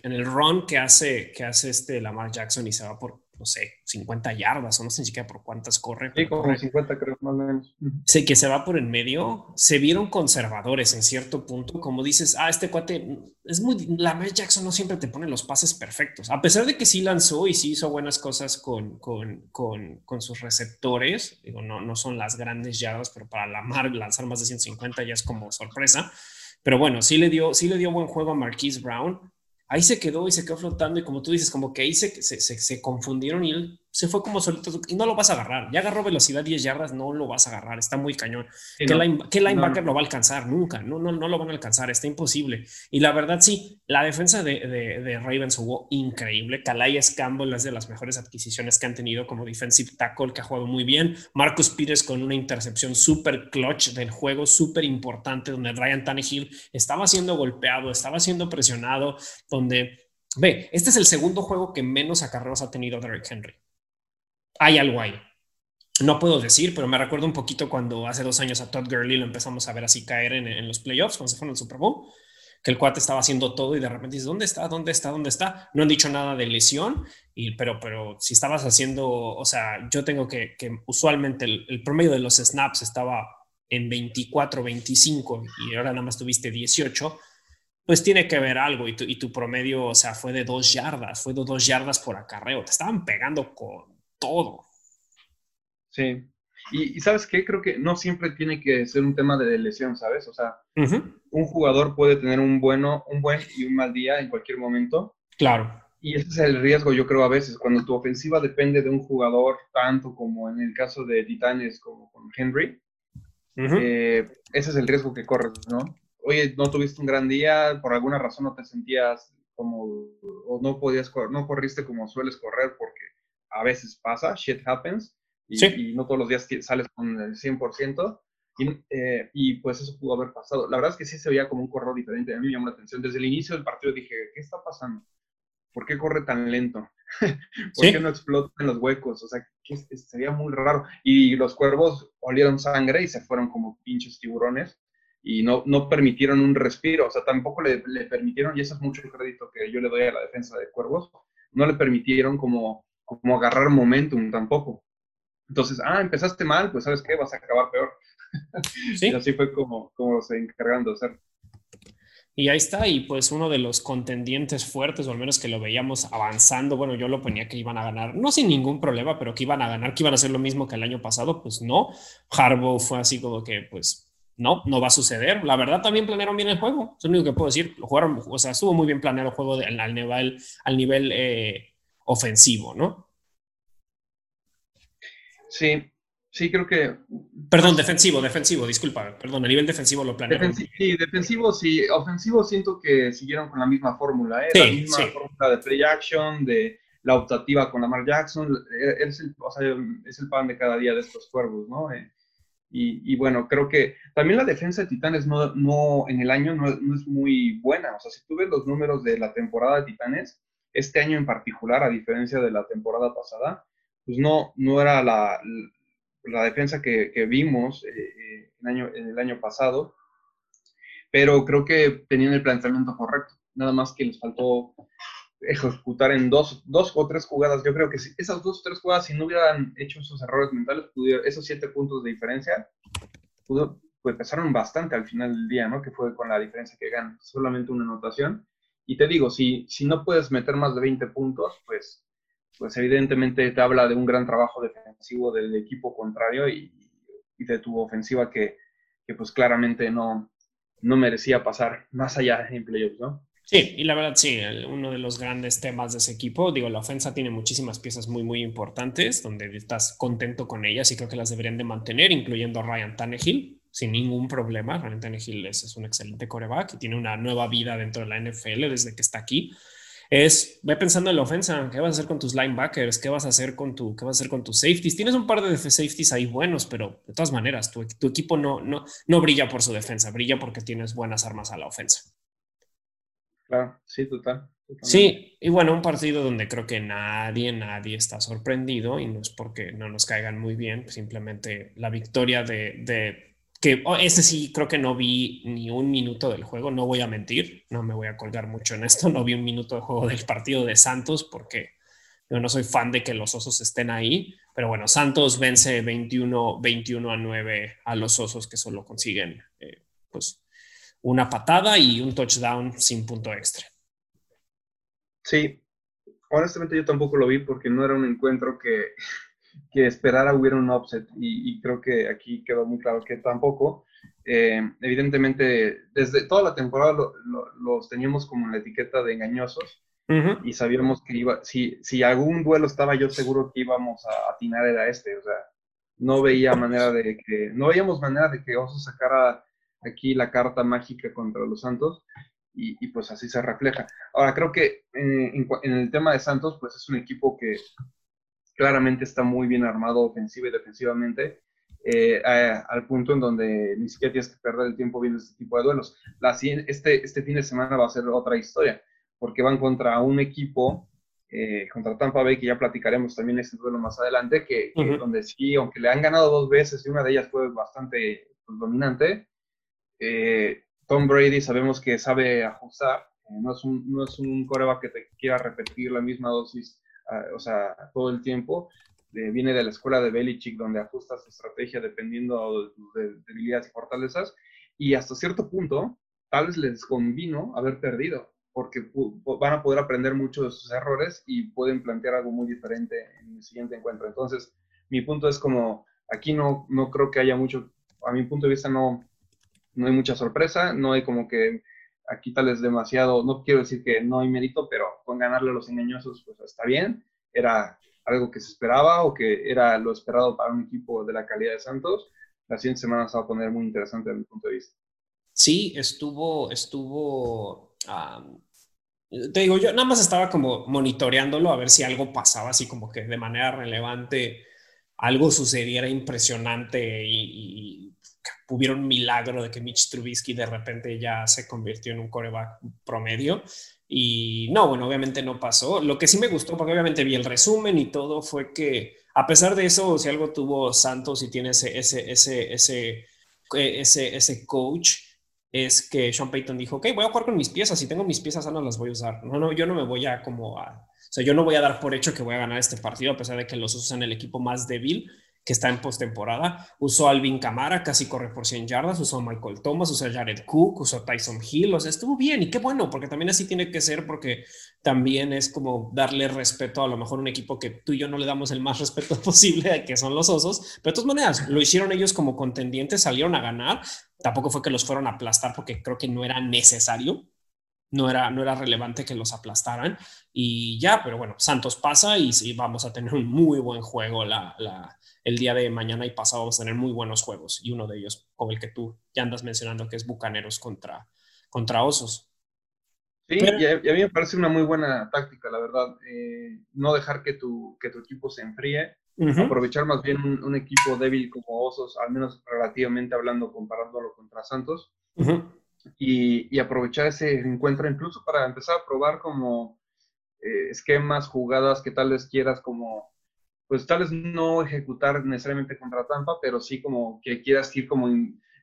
en el run que hace, que hace este Lamar Jackson y se va por no sé, 50 yardas o no sé ni siquiera por cuántas corre. Sí, como 50 creo, más o menos. Sí, que se va por en medio. Se vieron conservadores en cierto punto, como dices, ah, este cuate es muy... La Mel Jackson no siempre te pone los pases perfectos, a pesar de que sí lanzó y sí hizo buenas cosas con, con, con, con sus receptores. Digo, no, no son las grandes yardas, pero para la Mar lanzar más de 150 ya es como sorpresa. Pero bueno, sí le dio, sí le dio buen juego a Marquise Brown ahí se quedó y se quedó flotando y como tú dices, como que ahí se, se, se, confundieron y él se fue como solito y no lo vas a agarrar. Ya agarró velocidad 10 yardas, no lo vas a agarrar, está muy cañón. ¿Qué, linebacker lo va a alcanzar? Nunca, no, no, no lo van a alcanzar, está imposible. Y la verdad, sí, la defensa de, de, Ravens jugó increíble. Calais Campbell es de las mejores adquisiciones que han tenido como defensive tackle, que ha jugado muy bien. Marcus Peters con una intercepción súper clutch del juego, súper importante, donde Ryan Tannehill estaba siendo golpeado, estaba siendo presionado, donde Ve, este es el segundo juego que menos acarreos ha tenido Derrick Henry hay algo ahí. No puedo decir, pero me recuerdo un poquito cuando hace dos años a Todd Gurley lo empezamos a ver así caer en, los playoffs, cuando se fue en el Super Bowl, que el cuate estaba haciendo todo y de repente dices, ¿dónde está? ¿Dónde está? ¿Dónde está? No han dicho nada de lesión, pero, pero si estabas haciendo, o sea, yo tengo que, que usualmente el, promedio de los snaps estaba en 24, 25 y ahora nada más tuviste 18, pues tiene que ver algo y tu, y tu promedio, o sea, fue de dos yardas, fue de dos yardas por acarreo, te estaban pegando con todo. Sí. Y, sabes qué, creo que no siempre tiene que ser un tema de lesión, ¿sabes? O sea, un jugador puede tener un bueno, un buen y un mal día en cualquier momento. Claro. Y ese es el riesgo, yo creo, a veces, cuando tu ofensiva depende de un jugador, tanto como en el caso de Titanes como con Henry, eh, ese es el riesgo que corres, ¿no? Oye, no tuviste un gran día, por alguna razón no te sentías como, o no podías, no corriste como sueles correr porque a veces pasa, shit happens, y, no todos los días sales con el 100%, y, eh, y, pues eso pudo haber pasado. La verdad es que sí se veía como un corredor diferente, a mí me llamó la atención. Desde el inicio del partido dije, ¿qué está pasando? ¿por qué corre tan lento? <laughs> ¿Por qué no explota en los huecos? O sea, que sería muy raro. Y los cuervos olieron sangre y se fueron como pinches tiburones y no, no permitieron un respiro. O sea, tampoco le, le permitieron, y eso es mucho crédito que yo le doy a la defensa de cuervos, no le permitieron como, como agarrar momentum tampoco. Entonces, ah, empezaste mal, pues sabes qué, vas a acabar peor. <laughs> ¿Sí? y así fue como, como se encargaron de hacer. Y ahí está, y pues uno de los contendientes fuertes, o al menos que lo veíamos avanzando, bueno, yo lo ponía que iban a ganar, no sin ningún problema, pero que iban a ganar, que iban a hacer lo mismo que el año pasado, pues no. Harbaugh fue así como que, pues, no, no va a suceder. La verdad, también planearon bien el juego, es lo único que puedo decir. Lo jugaron, o sea, estuvo muy bien planeado el juego al nivel, al nivel eh, ofensivo, ¿no? Sí, Sí, creo que. Perdón, defensivo, defensivo, disculpa. Perdón, a nivel defensivo lo planearon. sí, defensivo sí. Ofensivo siento que siguieron con la misma fórmula, ¿eh? la misma fórmula de play action, de la optativa con Lamar Jackson. E, es el, o sea, es el pan de cada día de estos cuervos, ¿no? Eh, y, y, bueno, creo que también la defensa de Titanes no, no en el año no, no, es muy buena. O sea, si tú ves los números de la temporada de Titanes, este año en particular, a diferencia de la temporada pasada, pues no, no era la la defensa que, vimos eh, eh, en, año, el año pasado, pero creo que tenían el planteamiento correcto, nada más que les faltó ejecutar en dos, dos o tres jugadas. Yo creo que si esas dos o tres jugadas, si no hubieran hecho esos errores mentales, esos siete puntos de diferencia, pues pesaron bastante al final del día, ¿no? Que fue con la diferencia que ganan, solamente una anotación. Y te digo, si, si no puedes meter más de 20 puntos, pues pues evidentemente te habla de un gran trabajo defensivo del equipo contrario y, de tu ofensiva que, pues claramente no, no merecía pasar más allá en playoffs, ¿no? Sí, y la verdad sí, uno de los grandes temas de ese equipo, digo, la ofensa tiene muchísimas piezas muy, muy importantes donde estás contento con ellas y creo que las deberían de mantener, incluyendo a Ryan Tannehill, sin ningún problema. Ryan Tannehill es, es un excelente coreback y tiene una nueva vida dentro de la NFL desde que está aquí es ve pensando en la ofensa, qué vas a hacer con tus linebackers, qué vas a hacer con tu, qué vas a hacer con tus safeties. Tienes un par de safeties ahí buenos, pero de todas maneras, tu, tu equipo no, no, no brilla por su defensa, brilla porque tienes buenas armas a la ofensa. Claro, sí, total. Sí, y bueno, un partido donde creo que nadie, nadie está sorprendido y no es porque no nos caigan muy bien, simplemente la victoria de, de que ese sí creo que no vi ni un minuto del juego, no voy a mentir, no me voy a colgar mucho en esto, <laughs> no vi un minuto de juego del partido de Santos porque yo no soy fan de que los osos estén ahí, pero bueno, Santos vence 21, 21 a 9 a los osos que solo consiguen eh, pues una patada y un touchdown sin punto extra. Sí, honestamente yo tampoco lo vi porque no era un encuentro que que esperara hubiera un offset y, creo que aquí quedó muy claro que tampoco. Eh, evidentemente, desde toda la temporada los teníamos como en la etiqueta de engañosos y sabíamos que iba, si, si algún duelo estaba yo seguro que íbamos a atinar era este, o sea, no veía manera de que, no veíamos manera de que Oso sacara aquí la carta mágica contra los Santos y, pues así se refleja. Ahora, creo que en, en, el tema de Santos, pues es un equipo que claramente está muy bien armado ofensiva y defensivamente, eh, al punto en donde ni siquiera tienes que perder el tiempo viendo este tipo de duelos. La, este, este fin de semana va a ser otra historia, porque van contra un equipo, eh, contra Tampa Bay, que ya platicaremos también este duelo más adelante, que, donde sí, aunque le han ganado dos veces y una de ellas fue bastante pues, dominante, eh, Tom Brady sabemos que sabe ajustar, no, es un, no es un coreback que te quiera repetir la misma dosis o sea, todo el tiempo. viene de la escuela de Belichick, donde ajustas tu estrategia dependiendo de tus debilidades y fortalezas. Y hasta cierto punto, tal vez les convino haber perdido, porque van a poder aprender mucho de sus errores y pueden plantear algo muy diferente en el siguiente encuentro. Entonces, mi punto es como, aquí no, no creo que haya mucho, a mi punto de vista no, no hay mucha sorpresa, no hay como que aquí tal es demasiado, no quiero decir que no hay mérito, pero con ganarle a los engañosos, pues está bien. Era algo que se esperaba o que era lo esperado para un equipo de la calidad de Santos. La siguiente semana se va a poner muy interesante desde mi punto de vista. Sí, estuvo, estuvo, te digo, yo nada más estaba como monitoreándolo a ver si algo pasaba, así como que de manera relevante algo sucediera impresionante y hubiera un milagro de que Mitch Trubisky de repente ya se convirtió en un coreback promedio. Y no, bueno, obviamente no pasó. Lo que sí me gustó, porque obviamente vi el resumen y todo, fue que a pesar de eso, si algo tuvo Santos y tiene ese, ese, ese, ese, ese, ese coach, es que Sean Payton dijo, ok, voy a jugar con mis piezas, si tengo mis piezas no las voy a usar. No, no, yo no me voy a como a... O sea, yo no voy a dar por hecho que voy a ganar este partido, a pesar de que los usan el equipo más débil que está en postemporada. Usó Alvin Camara, casi corre por 100 yardas, usó Michael Thomas, usó Jared Cook, usó Tyson Hill, o sea, estuvo bien y qué bueno, porque también así tiene que ser, porque también es como darle respeto a lo mejor un equipo que tú y yo no le damos el más respeto <laughs> posible, que son los osos, pero de todas maneras, lo hicieron ellos como contendientes, salieron a ganar, tampoco fue que los fueron a aplastar porque creo que no era necesario, no era, no era relevante que los aplastaran y ya, pero bueno, Santos pasa y sí, vamos a tener un muy buen juego la, la el día de mañana y pasado vamos a tener muy buenos juegos. Y uno de ellos, como el que tú ya andas mencionando, que es Bucaneros contra, contra Osos. Sí, y, a, mí me parece una muy buena táctica, la verdad. Eh, no dejar que tu, que tu equipo se enfríe, aprovechar más bien un, equipo débil como Osos, al menos relativamente hablando, comparándolo contra Santos, y, y, aprovechar ese encuentro incluso para empezar a probar como eh, esquemas, jugadas que tal vez quieras como pues tal vez no ejecutar necesariamente contra Tampa, pero sí como que quieras ir como,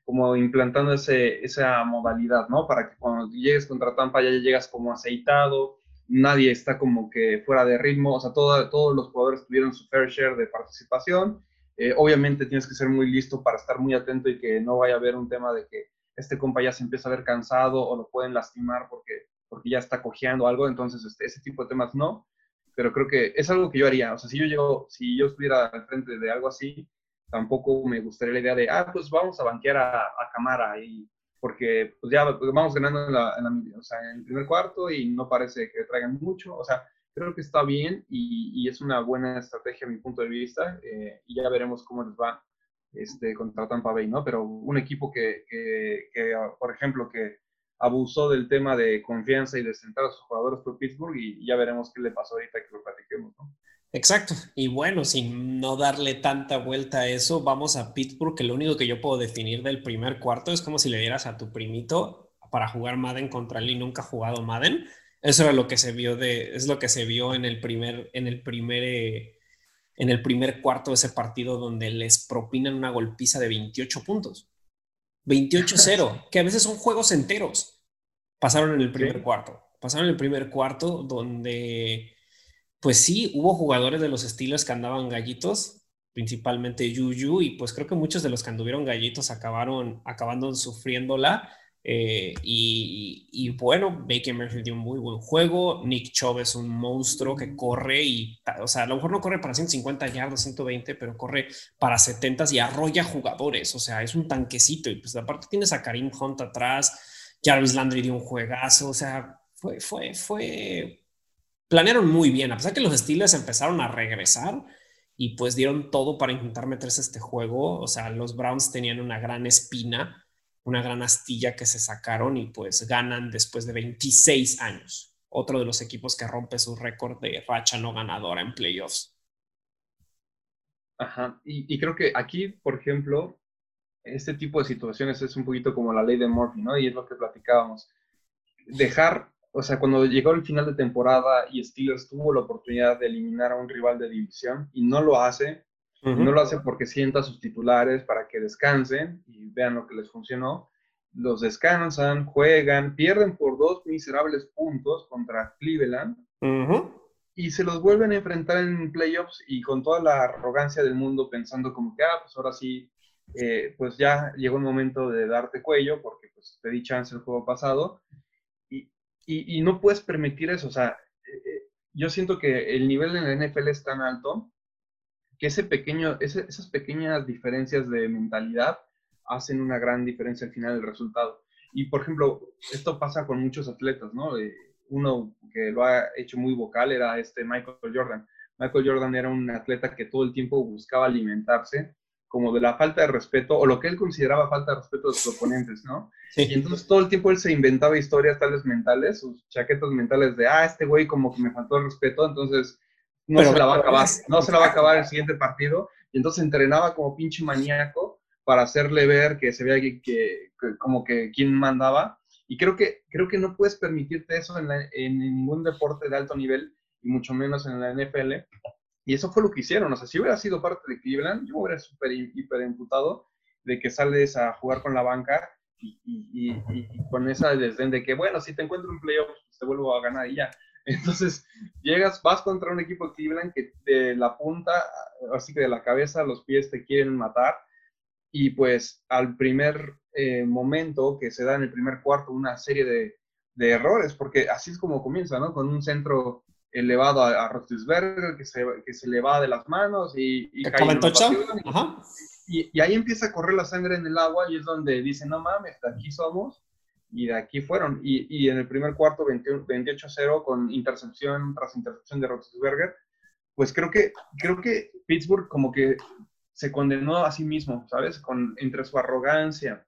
como implantando ese, esa modalidad, ¿no? Para que cuando llegues contra Tampa ya llegas como aceitado, nadie está como que fuera de ritmo, o sea, todos los jugadores tuvieron su fair share de participación. Eh, obviamente tienes que ser muy listo para estar muy atento y que no vaya a haber un tema de que este compa ya se empieza a ver cansado o lo pueden lastimar porque, porque ya está cojeando algo, entonces este, ese tipo de temas no pero creo que es algo que yo haría. O sea, si yo, llego, si yo estuviera al frente de algo así, tampoco me gustaría la idea de, ah, pues vamos a banquear a, a Camara, y, porque pues ya pues, vamos ganando en, la, o sea, en el primer cuarto y no parece que traigan mucho. O sea, creo que está bien y, y es una buena estrategia a mi punto de vista eh, y ya veremos cómo les va este, contra Tampa Bay, ¿no? Pero un equipo que, que, que por ejemplo, que abusó del tema de confianza y de sentar a sus jugadores por Pittsburgh y ya veremos qué le pasó ahorita que lo platiquemos, ¿no? Exacto. Y bueno, sin no darle tanta vuelta a eso, vamos a Pittsburgh, que lo único que yo puedo definir del primer cuarto es como si le dieras a tu primito para jugar Madden contra él y nunca ha jugado Madden. Eso era lo que se vio de, es lo que se vio en el primer, en el primer, eh, en el primer cuarto de ese partido donde les propinan una golpiza de 28 puntos. 28-0, <laughs> que a veces son juegos enteros. Pasaron en el primer cuarto. Pasaron en el primer cuarto donde, pues sí, hubo jugadores de los estilos que andaban gallitos, principalmente Yuyu, y pues creo que muchos de los que anduvieron gallitos acabaron acabando sufriéndola eh, y, bueno, Baker Mayfield dio un muy buen juego. Nick Chubb es un monstruo que corre y, o sea, a lo mejor no corre para 150 yardas, 120, pero corre para 70 y arrolla jugadores. O sea, es un tanquecito. Y pues aparte tienes a Karim Hunt atrás. Jarvis Landry dio un juegazo. O sea, fue, fue, fue. Planearon muy bien. A pesar que los Steelers empezaron a regresar y pues dieron todo para intentar meterse este juego. O sea, los Browns tenían una gran espina una gran astilla que se sacaron y pues ganan después de 26 años. Otro de los equipos que rompe su récord de racha no ganadora en playoffs. Ajá, y, creo que aquí, por ejemplo, este tipo de situaciones es un poquito como la ley de Murphy, ¿no? Y es lo que platicábamos. Dejar, o sea, cuando llegó el final de temporada y Steelers tuvo la oportunidad de eliminar a un rival de división y no lo hace, no lo hace porque sienta a sus titulares para que descansen y vean lo que les funcionó. Los descansan, juegan, pierden por dos miserables puntos contra Cleveland y se los vuelven a enfrentar en playoffs y con toda la arrogancia del mundo pensando como que, ah, pues ahora sí, eh, pues ya llegó el momento de darte cuello porque pues te di chance el juego pasado y, y, no puedes permitir eso. O sea, eh, eh, yo siento que el nivel en la NFL es tan alto que ese pequeño, esas pequeñas diferencias de mentalidad hacen una gran diferencia al final del resultado. Y, por ejemplo, esto pasa con muchos atletas, ¿no? uno que lo ha hecho muy vocal era este Michael Jordan. Michael Jordan era un atleta que todo el tiempo buscaba alimentarse como de la falta de respeto o lo que él consideraba falta de respeto de sus oponentes, ¿no? Y entonces todo el tiempo él se inventaba historias tales mentales, sus chaquetas mentales de, ah, este güey como que me faltó el respeto, entonces no se la va a acabar, no se la va a acabar el siguiente partido. Y entonces entrenaba como pinche maníaco para hacerle ver que se vea que, como que quién mandaba. Y creo que, creo que no puedes permitirte eso en, en, ningún deporte de alto nivel, y mucho menos en la NFL. Y eso fue lo que hicieron. O sea, si hubiera sido parte de Cleveland, yo me hubiera súper hiper imputado de que sales a jugar con la banca y, y, y, con esa desdén de que, bueno, si te encuentro un playoff, pues te vuelvo a ganar y ya. Entonces, llegas, vas contra un equipo de Cleveland que de la punta, así que de la cabeza, los pies te quieren matar. Y pues al primer eh, momento que se da en el primer cuarto una serie de, de, errores, porque así es como comienza, ¿no? Con un centro elevado a, a Roethlisberger que se, que se le va de las manos y, y cae en Ajá. Y, ahí empieza a correr la sangre en el agua y es donde dicen, no mames, de aquí somos y de aquí fueron. Y, y en el primer cuarto 28-0 con intercepción tras intercepción de Roethlisberger, pues creo que, creo que Pittsburgh como que se condenó a sí mismo, ¿sabes? Con, entre su arrogancia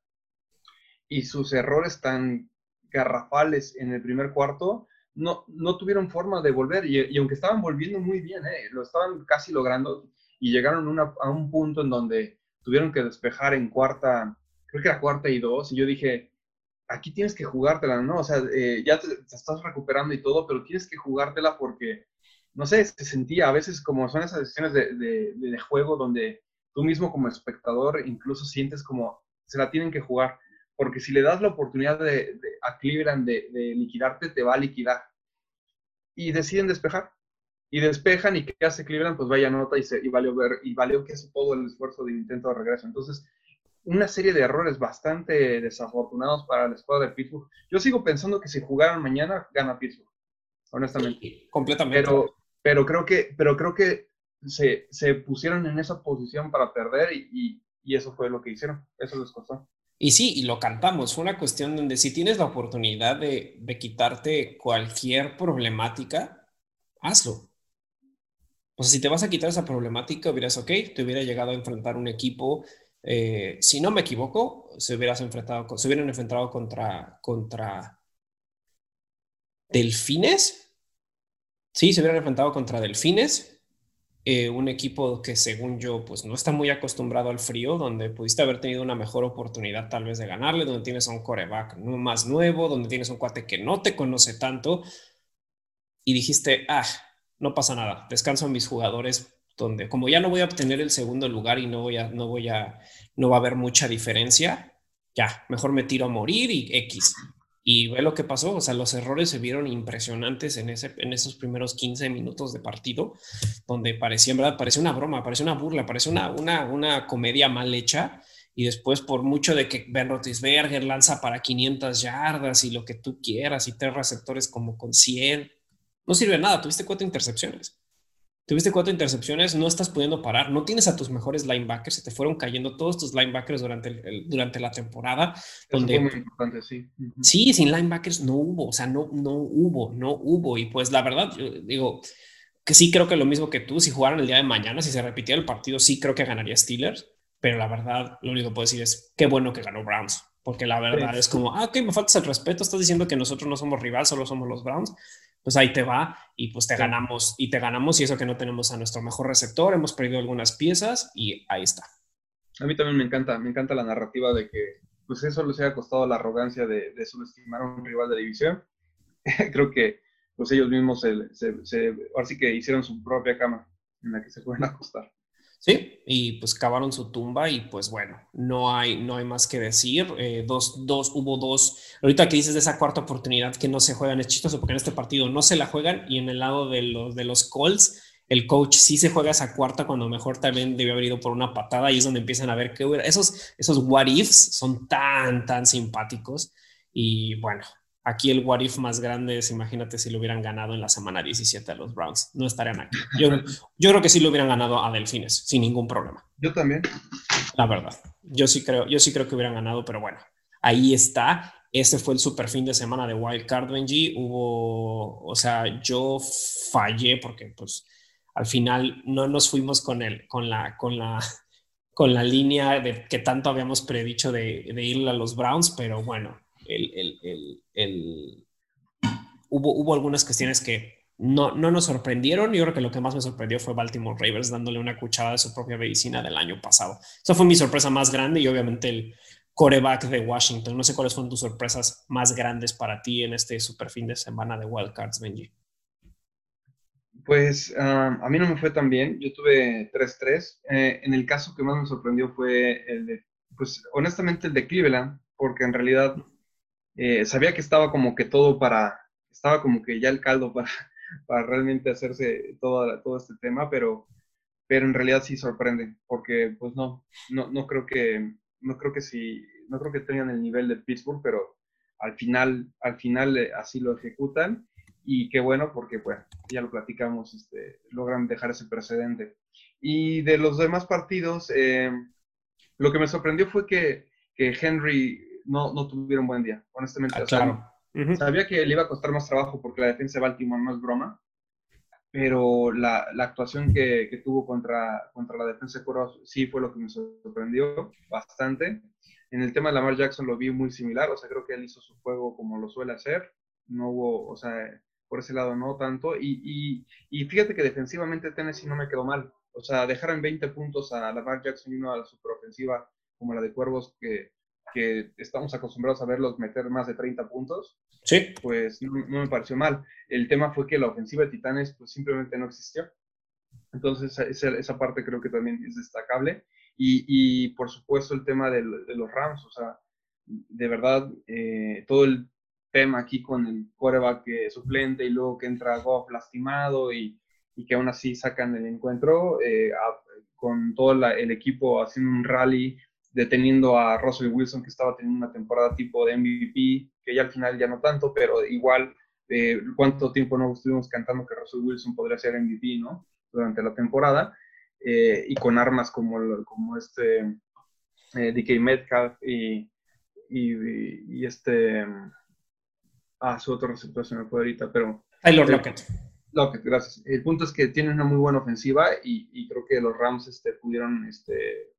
y sus errores tan garrafales en el primer cuarto, no, no tuvieron forma de volver. Y, y aunque estaban volviendo muy bien, ¿eh? lo estaban casi logrando y llegaron a un punto en donde tuvieron que despejar en cuarta, creo que era cuarta y dos, y yo dije, aquí tienes que jugártela, ¿no? O sea, eh, ya te, estás recuperando y todo, pero tienes que jugártela porque, no sé, se sentía a veces como son esas decisiones de, de, juego donde tú mismo como espectador incluso sientes como se la tienen que jugar, porque si le das la oportunidad de, a Cleveland de, liquidarte, te va a liquidar. Y deciden despejar y despejan y qué hace Cleveland, pues vaya nota y, se, y valió ver, y valió que es todo el esfuerzo de intento de regreso. Entonces, una serie de errores bastante desafortunados para la escuadra de Pittsburgh. Yo sigo pensando que si jugaran mañana, gana Pittsburgh, honestamente. completamente. Pero, pero creo que, pero creo que se, se pusieron en esa posición para perder y, y, eso fue lo que hicieron. Eso les costó. Y sí, y lo cantamos. Fue una cuestión donde si tienes la oportunidad de, de quitarte cualquier problemática, hazlo. O sea, si te vas a quitar esa problemática, hubieras, ok, te hubiera llegado a enfrentar un equipo, eh, si no me equivoco, se, enfrentado, se hubieran enfrentado contra, contra Delfines. Sí, se hubieran enfrentado contra Delfines, eh, un equipo que según yo, pues no está muy acostumbrado al frío, donde pudiste haber tenido una mejor oportunidad tal vez de ganarle, donde tienes a un coreback más nuevo, donde tienes un cuate que no te conoce tanto, y dijiste, ah, no pasa nada, descanso a mis jugadores donde como ya no voy a obtener el segundo lugar y no voy a, no voy a, no va a haber mucha diferencia, ya, mejor me tiro a morir y X. Y ve lo que pasó, o sea, los errores se vieron impresionantes en, ese, en esos primeros 15 minutos de partido, donde parecía, en verdad, parecía una broma, parecía una burla, parecía una, una, una comedia mal hecha. Y después, por mucho de que Ben Roethlisberger lanza para 500 yardas y lo que tú quieras, y tres receptores como con 100, no sirve de nada, tuviste cuatro intercepciones. Tuviste cuatro intercepciones, no estás pudiendo parar, no tienes a tus mejores linebackers, se te fueron cayendo todos tus linebackers durante, durante la temporada. donde, muy importante, sí. Sí, sin linebackers no hubo, o sea, no, no hubo, no hubo. Y pues la verdad, yo digo que sí creo que lo mismo que tú, si jugaran el día de mañana, si se repitiera el partido, sí creo que ganaría Steelers, pero la verdad, lo único que puedo decir es qué bueno que ganó Browns, porque la verdad es como, ah, ok, me faltas el respeto, estás diciendo que nosotros no somos rival, solo somos los Browns pues ahí te va y pues te ganamos y te ganamos y eso que no tenemos a nuestro mejor receptor, hemos perdido algunas piezas y ahí está. A mí también me encanta, me encanta la narrativa de que pues eso les haya costado la arrogancia de, subestimar a un rival de división. <laughs> Creo que pues ellos mismos se, se, ahora sí que hicieron su propia cama en la que se pueden <laughs> acostar. Sí, y pues cavaron su tumba y pues bueno, no hay, no hay más que decir. Eh, dos, dos, hubo dos. Ahorita que dices de esa cuarta oportunidad que no se juegan, es chistoso porque en este partido no se la juegan y en el lado de los, de los Colts, el coach sí se juega esa cuarta cuando mejor también debió haber ido por una patada y es donde empiezan a ver que esos, esos what ifs son tan, tan simpáticos. Y bueno, Aquí el what if más grande es, imagínate si lo hubieran ganado en la semana 17 a los Browns. No estarían aquí. Yo, yo creo que sí lo hubieran ganado a Delfines, sin ningún problema. Yo también. La verdad. Yo sí creo, yo sí creo que hubieran ganado, pero bueno, ahí está. Ese fue el super fin de semana de Wild Card Benji. Hubo, o sea, yo fallé porque pues al final no nos fuimos con el, con la, con la, con la línea de que tanto habíamos predicho de, de ir a los Browns, pero bueno, el, el, el, hubo, hubo algunas cuestiones que no, no nos sorprendieron. Yo creo que lo que más me sorprendió fue Baltimore Ravens dándole una cuchara de su propia medicina del año pasado. Esa fue mi sorpresa más grande y obviamente el coreback de Washington. No sé cuáles fueron tus sorpresas más grandes para ti en este super fin de semana de Wildcards, Benji. Pues a mí no me fue tan bien. Yo tuve 3-3. Eh, en el caso que más me sorprendió fue el de, pues honestamente el de Cleveland, porque en realidad eh, sabía que estaba como que todo para, estaba como que ya el caldo para, <laughs> para realmente hacerse todo, todo este tema, pero, pero en realidad sí sorprende, porque pues no, no, no creo que, no creo que sí, no creo que tengan el nivel de Pittsburgh, pero al final, al final eh, así lo ejecutan y qué bueno porque bueno, ya lo platicamos, este, logran dejar ese precedente. Y de los demás partidos, eh, lo que me sorprendió fue que, que Henry no, no tuviera un buen día, honestamente. Ah, claro. Sabía que le iba a costar más trabajo porque la defensa de Baltimore no es broma, pero la, la actuación que, que, tuvo contra, contra la defensa de Coros sí fue lo que me sorprendió bastante. En el tema de Lamar Jackson lo vi muy similar, o sea, creo que él hizo su juego como lo suele hacer. No hubo, o sea, por ese lado no tanto. Y, y, y fíjate que defensivamente Tennessee no me quedó mal. O sea, dejar en 20 puntos a Lamar Jackson y una superofensiva como la de Cuervos que que estamos acostumbrados a verlos meter más de 30 puntos, sí. pues no, me pareció mal. El tema fue que la ofensiva de Titanes pues simplemente no existió. Entonces esa, esa parte creo que también es destacable. Y, y por supuesto el tema de, de, los Rams, o sea, de verdad, eh, todo el tema aquí con el quarterback suplente y luego que entra Goff lastimado y, y que aún así sacan el encuentro, eh, con todo la, el equipo haciendo un rally deteniendo a Russell Wilson, que estaba teniendo una temporada tipo de MVP, que ya al final ya no tanto, pero igual, eh, ¿cuánto tiempo no estuvimos cantando que Russell Wilson podría ser MVP, ¿no? Durante la temporada, eh, y con armas como, como este eh, DK Metcalf y, y, este... Ah, su otro receptor se me fue ahorita, pero... Taylor Lockett. Lockett, gracias. El punto es que tienen una muy buena ofensiva y, y creo que los Rams este, pudieron este,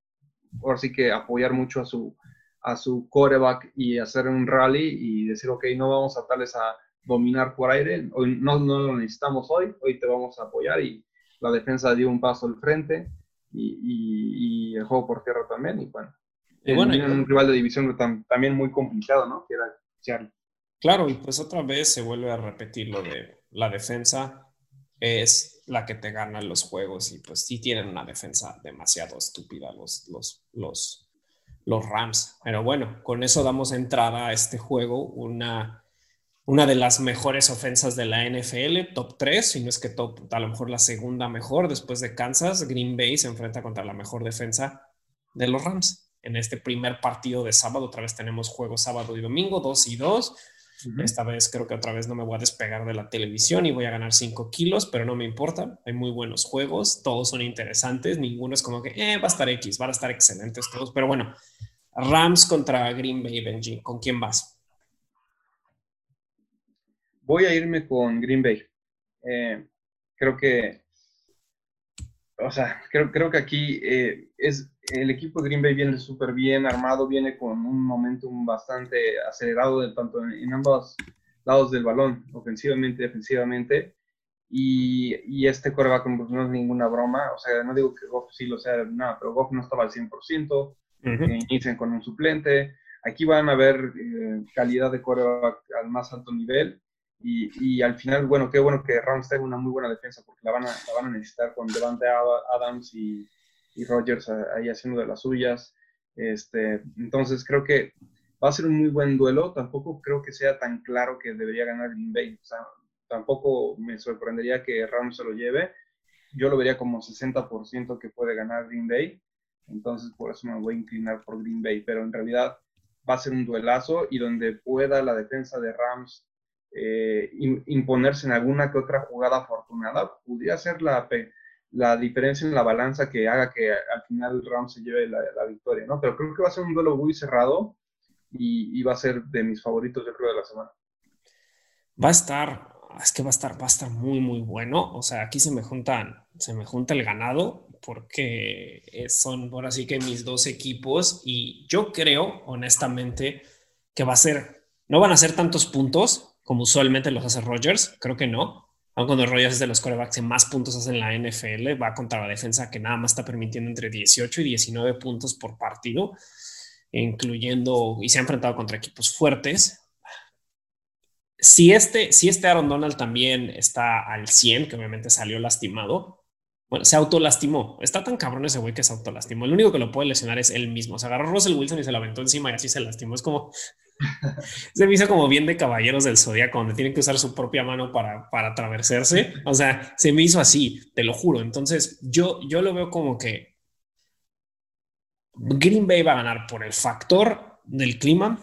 ahora sí que apoyar mucho a su, a su coreback y hacer un rally y decir, ok, no vamos a tales a dominar por aire, hoy no, no lo necesitamos hoy, hoy te vamos a apoyar y la defensa dio un paso al frente y, el juego por tierra también y bueno, y bueno un rival de división también muy complicado, ¿no? Que era Charlie. Claro, y pues otra vez se vuelve a repetir lo de la defensa es la que te gana los juegos y pues sí tienen una defensa demasiado estúpida los, los, los, los Rams. Pero bueno, con eso damos entrada a este juego, una, una de las mejores ofensas de la NFL, top 3, si no es que top, a lo mejor la segunda mejor después de Kansas. Green Bay se enfrenta contra la mejor defensa de los Rams. En este primer partido de sábado, otra vez tenemos juegos sábado y domingo, 2 y 2 esta vez creo que otra vez no me voy a despegar de la televisión y voy a ganar 5 kilos, pero no me importa. Hay muy buenos juegos, todos son interesantes, ninguno es como que eh, va a estar X, van a estar excelentes todos. Pero bueno, Rams contra Green Bay, Benji, ¿con quién vas? Voy a irme con Green Bay. Eh, creo que, o sea, creo, creo que aquí eh, es el equipo de Green Bay viene súper bien armado, viene con un momentum bastante acelerado de, tanto en, ambos lados del balón, ofensivamente y defensivamente. Y, y este coreback no es ninguna broma, o sea, no digo que Goff sí lo sea, nada, pero Goff no estaba al 100%, inician con un suplente. Aquí van a ver eh, calidad de coreback al más alto nivel. Y, y, al final, bueno, qué bueno que Rams tenga una muy buena defensa porque la van a, la van a necesitar con Devante Adams y, y Rogers ahí haciendo de las suyas. Este, entonces creo que va a ser un muy buen duelo. Tampoco creo que sea tan claro que debería ganar Green Bay. Tampoco me sorprendería que Rams se lo lleve. Yo lo vería como 60% que puede ganar Green Bay. Entonces por eso me voy a inclinar por Green Bay. Pero en realidad va a ser un duelazo y donde pueda la defensa de Rams eh, imponerse en alguna que otra jugada afortunada, pudiera ser la, la diferencia en la balanza que haga que al final Rams se lleve la, victoria, ¿no? Pero creo que va a ser un duelo muy cerrado y, va a ser de mis favoritos, yo creo, de la semana. Va a estar, es que va a estar, va a estar muy, muy bueno. O sea, aquí se me juntan, se me junta el ganado porque son ahora sí que mis dos equipos y yo creo, honestamente, que va a ser, no van a ser tantos puntos como usualmente los hace Rogers, creo que no Aun cuando Rogers es de los corebacks que más puntos hacen en la NFL, va contra la defensa que nada más está permitiendo entre 18 y 19 puntos por partido, incluyendo y se ha enfrentado contra equipos fuertes. Si este, si este Aaron Donald también está al 100, que obviamente salió lastimado, bueno, se autolastimó. Está tan cabrón ese güey que se autolastimó. El único que lo puede lesionar es él mismo. Se agarró Russell Wilson y se lo aventó encima y así se lastimó. Es como. <laughs> se me hizo como bien de caballeros del zodiaco, donde tienen que usar su propia mano para, para atravesarse. O sea, se me hizo así, te lo juro. Entonces, yo, yo lo veo como que Green Bay va a ganar por el factor del clima.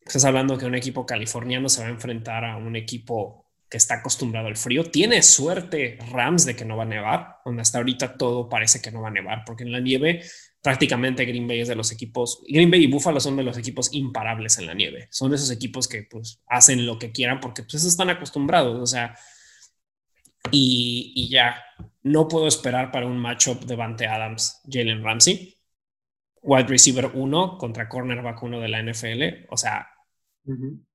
Estás hablando que un equipo californiano se va a enfrentar a un equipo que está acostumbrado al frío. Tiene suerte Rams de que no va a nevar, donde hasta ahorita todo parece que no va a nevar, porque en la nieve prácticamente Green Bay es de los equipos, Green Bay y Buffalo son de los equipos imparables en la nieve. Son esos equipos que pues hacen lo que quieran porque pues están acostumbrados, o sea, y, y ya no puedo esperar para un matchup de Vante Adams, Jalen Ramsey, wide receiver 1 contra cornerback 1 de la NFL, o sea,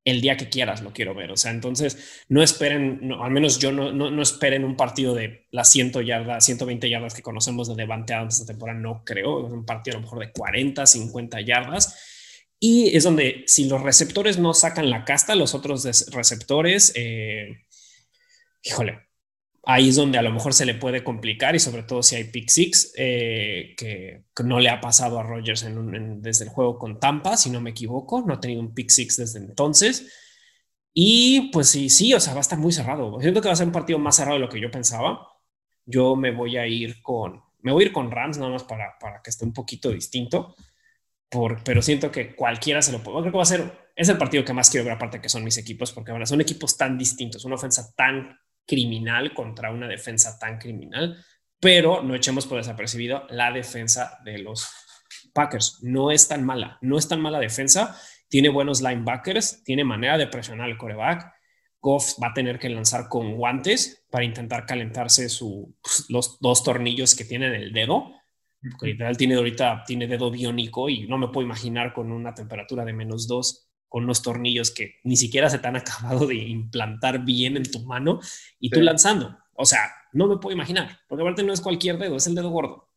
el día que quieras lo quiero ver. O sea, entonces no esperen, al menos yo no, no, esperen un partido de las 100 yardas, 120 yardas que conocemos de Devante Adams esta temporada, no creo. Es un partido a lo mejor de 40, 50 yardas. Y es donde si los receptores no sacan la casta, los otros receptores, eh, híjole, ahí es donde a lo mejor se le puede complicar y sobre todo si hay pick six, eh, que, no le ha pasado a Rogers desde el juego con Tampa, si no me equivoco, no ha tenido un pick six desde entonces. Y pues sí, sí, o sea, va a estar muy cerrado. Siento que va a ser un partido más cerrado de lo que yo pensaba. Yo me voy a ir con, me voy a ir con Rams nada más para, para que esté un poquito distinto. Por, pero siento que cualquiera se lo puede. Creo que va a ser, es el partido que más quiero ver, aparte que son mis equipos, porque ahora son equipos tan distintos, una ofensa tan criminal contra una defensa tan criminal, pero no echemos por desapercibido la defensa de los Packers. No es tan mala, no es tan mala defensa, tiene buenos linebackers, tiene manera de presionar al coreback. Goff va a tener que lanzar con guantes para intentar calentarse su, los dos tornillos que tiene en el dedo. Porque literal tiene ahorita tiene dedo biónico y no me puedo imaginar con una temperatura de menos dos con unos tornillos que ni siquiera se te han <laughs> acabado de implantar bien en tu mano y tú lanzando. O sea, no me puedo imaginar, porque aparte no es cualquier dedo, es el dedo gordo.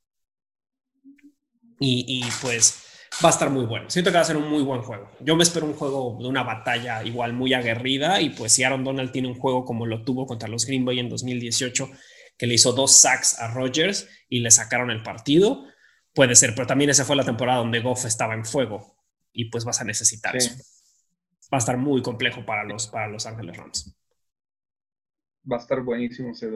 Y, pues va a estar muy bueno. Siento que va a ser un muy buen juego. Yo me espero un juego de una batalla igual muy aguerrida y pues si Aaron Donald tiene un juego como lo tuvo contra los Green Bay en 2018, que le hizo dos sacks a Rodgers y le sacaron el partido, puede ser, pero también esa fue la temporada donde Goff estaba en fuego y pues vas a necesitar eso va a estar muy complejo para los, para los Ángeles Rams. Va a estar buenísimo ese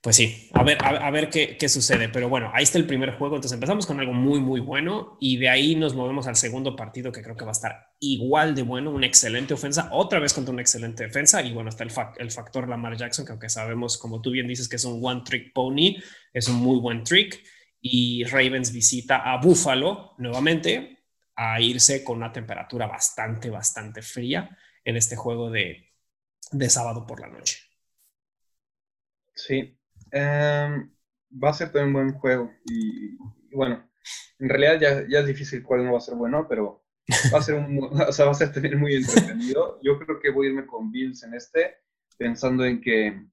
Pues sí, a ver, a, ver qué, qué, sucede. Pero bueno, ahí está el primer juego. Entonces empezamos con algo muy, muy bueno y de ahí nos movemos al segundo partido que creo que va a estar igual de bueno. Una excelente ofensa, otra vez contra una excelente defensa. Y bueno, está el, el factor Lamar Jackson, que aunque sabemos, como tú bien dices, que es un one trick pony, es un muy buen trick. Y Ravens visita a Buffalo nuevamente a irse con una temperatura bastante, bastante fría en este juego de, sábado por la noche. Sí, em, va a ser también buen juego. Y, bueno, en realidad ya, es difícil cuál no va a ser bueno, pero va a ser, un, <laughs> o sea, va a ser también muy entretenido. Yo creo que voy a irme con Bills en este, pensando en que,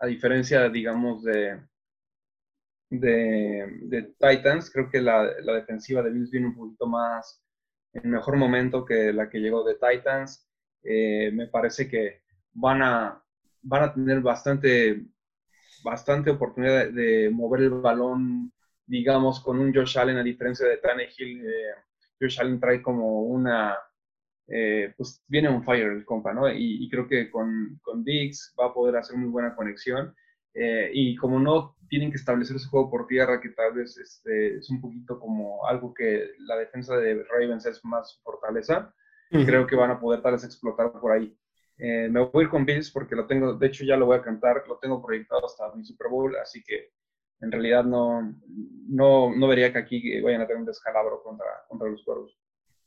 a diferencia, digamos, de, de, Titans, creo que la, defensiva de Bills viene un poquito más en mejor momento que la que llegó de Titans. Eh, me parece que van a, van a tener bastante, bastante oportunidad de, mover el balón, digamos, con un Josh Allen, a diferencia de Tannehill. Eh, Josh Allen trae como una, eh, pues viene un fire el compa, ¿no? Y, creo que con, con Diggs va a poder hacer muy buena conexión. y como no tienen que establecer ese juego por tierra, que tal vez este, es un poquito como algo que la defensa de Ravens es más fortaleza. Creo que van a poder tal vez explotar por ahí. Eh, me voy a ir con Bills porque lo tengo, de hecho ya lo voy a cantar, lo tengo proyectado hasta mi Super Bowl, así que en realidad no, no, no vería que aquí vayan a tener un descalabro contra, contra los cuervos.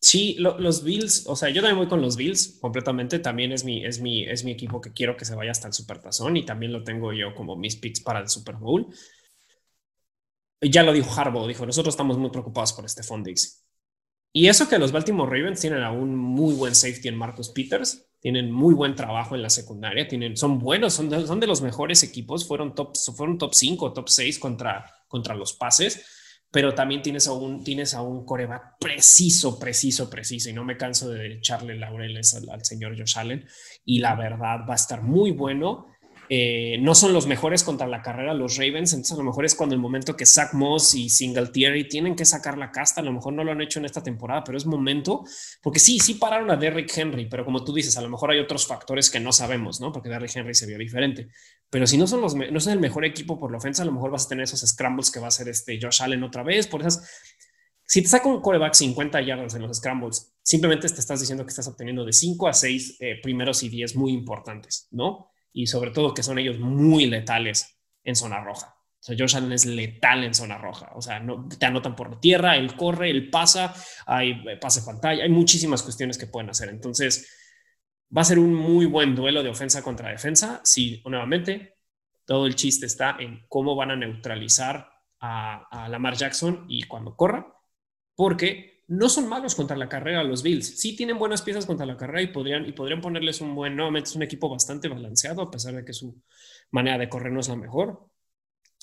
Sí, los Bills, o sea, yo también voy con los Bills completamente. También es mi, es mi, es mi equipo que quiero que se vaya hasta el Supertazón y también lo tengo yo como mis picks para el Super Bowl. Ya lo dijo Harbaugh, dijo, nosotros estamos muy preocupados por este Diggs. Y eso que los Baltimore Ravens tienen a un muy buen safety en Marcus Peters, tienen muy buen trabajo en la secundaria, tienen, son buenos, son de, son de los mejores equipos, fueron top, fueron top 5, top 6 contra, contra los pases, pero también tienes a un, tienes a un coreback preciso, preciso, preciso, y no me canso de echarle laureles al, señor Josh Allen, y la verdad va a estar muy bueno eh, no son los mejores contra la carrera los Ravens, entonces a lo mejor es cuando el momento que Zach Moss y Singletary tienen que sacar la casta, a lo mejor no lo han hecho en esta temporada, pero es momento, porque sí, sí pararon a Derrick Henry, pero como tú dices, a lo mejor hay otros factores que no sabemos, ¿no? Porque Derrick Henry se vio diferente, pero si no son los, no son el mejor equipo por la ofensa, a lo mejor vas a tener esos scrambles que va a hacer este Josh Allen otra vez, por esas, si te saca un coreback 50 yardas en los scrambles, simplemente te estás diciendo que estás obteniendo de 5 a 6 eh, primeros y 10 muy importantes, ¿no? y sobre todo que son ellos muy letales en zona roja. O sea, Josh Allen es letal en zona roja. O sea, no, te anotan por tierra, él corre, él pasa, hay eh, pase pantalla, hay muchísimas cuestiones que pueden hacer. Entonces, va a ser un muy buen duelo de ofensa contra defensa. Si, nuevamente, todo el chiste está en cómo van a neutralizar a, a Lamar Jackson y cuando corra, porque no son malos contra la carrera los Bills. Sí tienen buenas piezas contra la carrera y podrían, y podrían ponerles un buen, nuevamente es un equipo bastante balanceado, a pesar de que su manera de correr no es la mejor.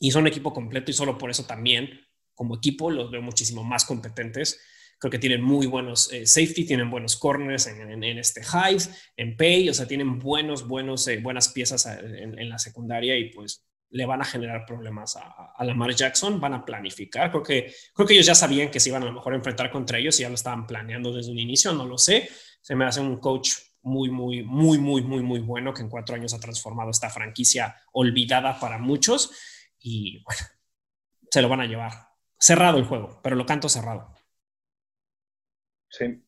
Y son equipo completo y solo por eso también, como equipo, los veo muchísimo más competentes. Creo que tienen muy buenos eh, safety, tienen buenos corners en, este Hive, en Pay, o sea, tienen buenos, buenos, eh, buenas piezas eh, en, en la secundaria y pues le van a generar problemas a, a, Lamar Jackson, van a planificar. Creo que, creo que ellos ya sabían que se iban a lo mejor enfrentar contra ellos y ya lo estaban planeando desde un inicio, no lo sé. Se me hace un coach muy, muy, muy, muy, muy, muy bueno que en cuatro años ha transformado esta franquicia olvidada para muchos y bueno, se lo van a llevar. Cerrado el juego, pero lo canto cerrado. Sí.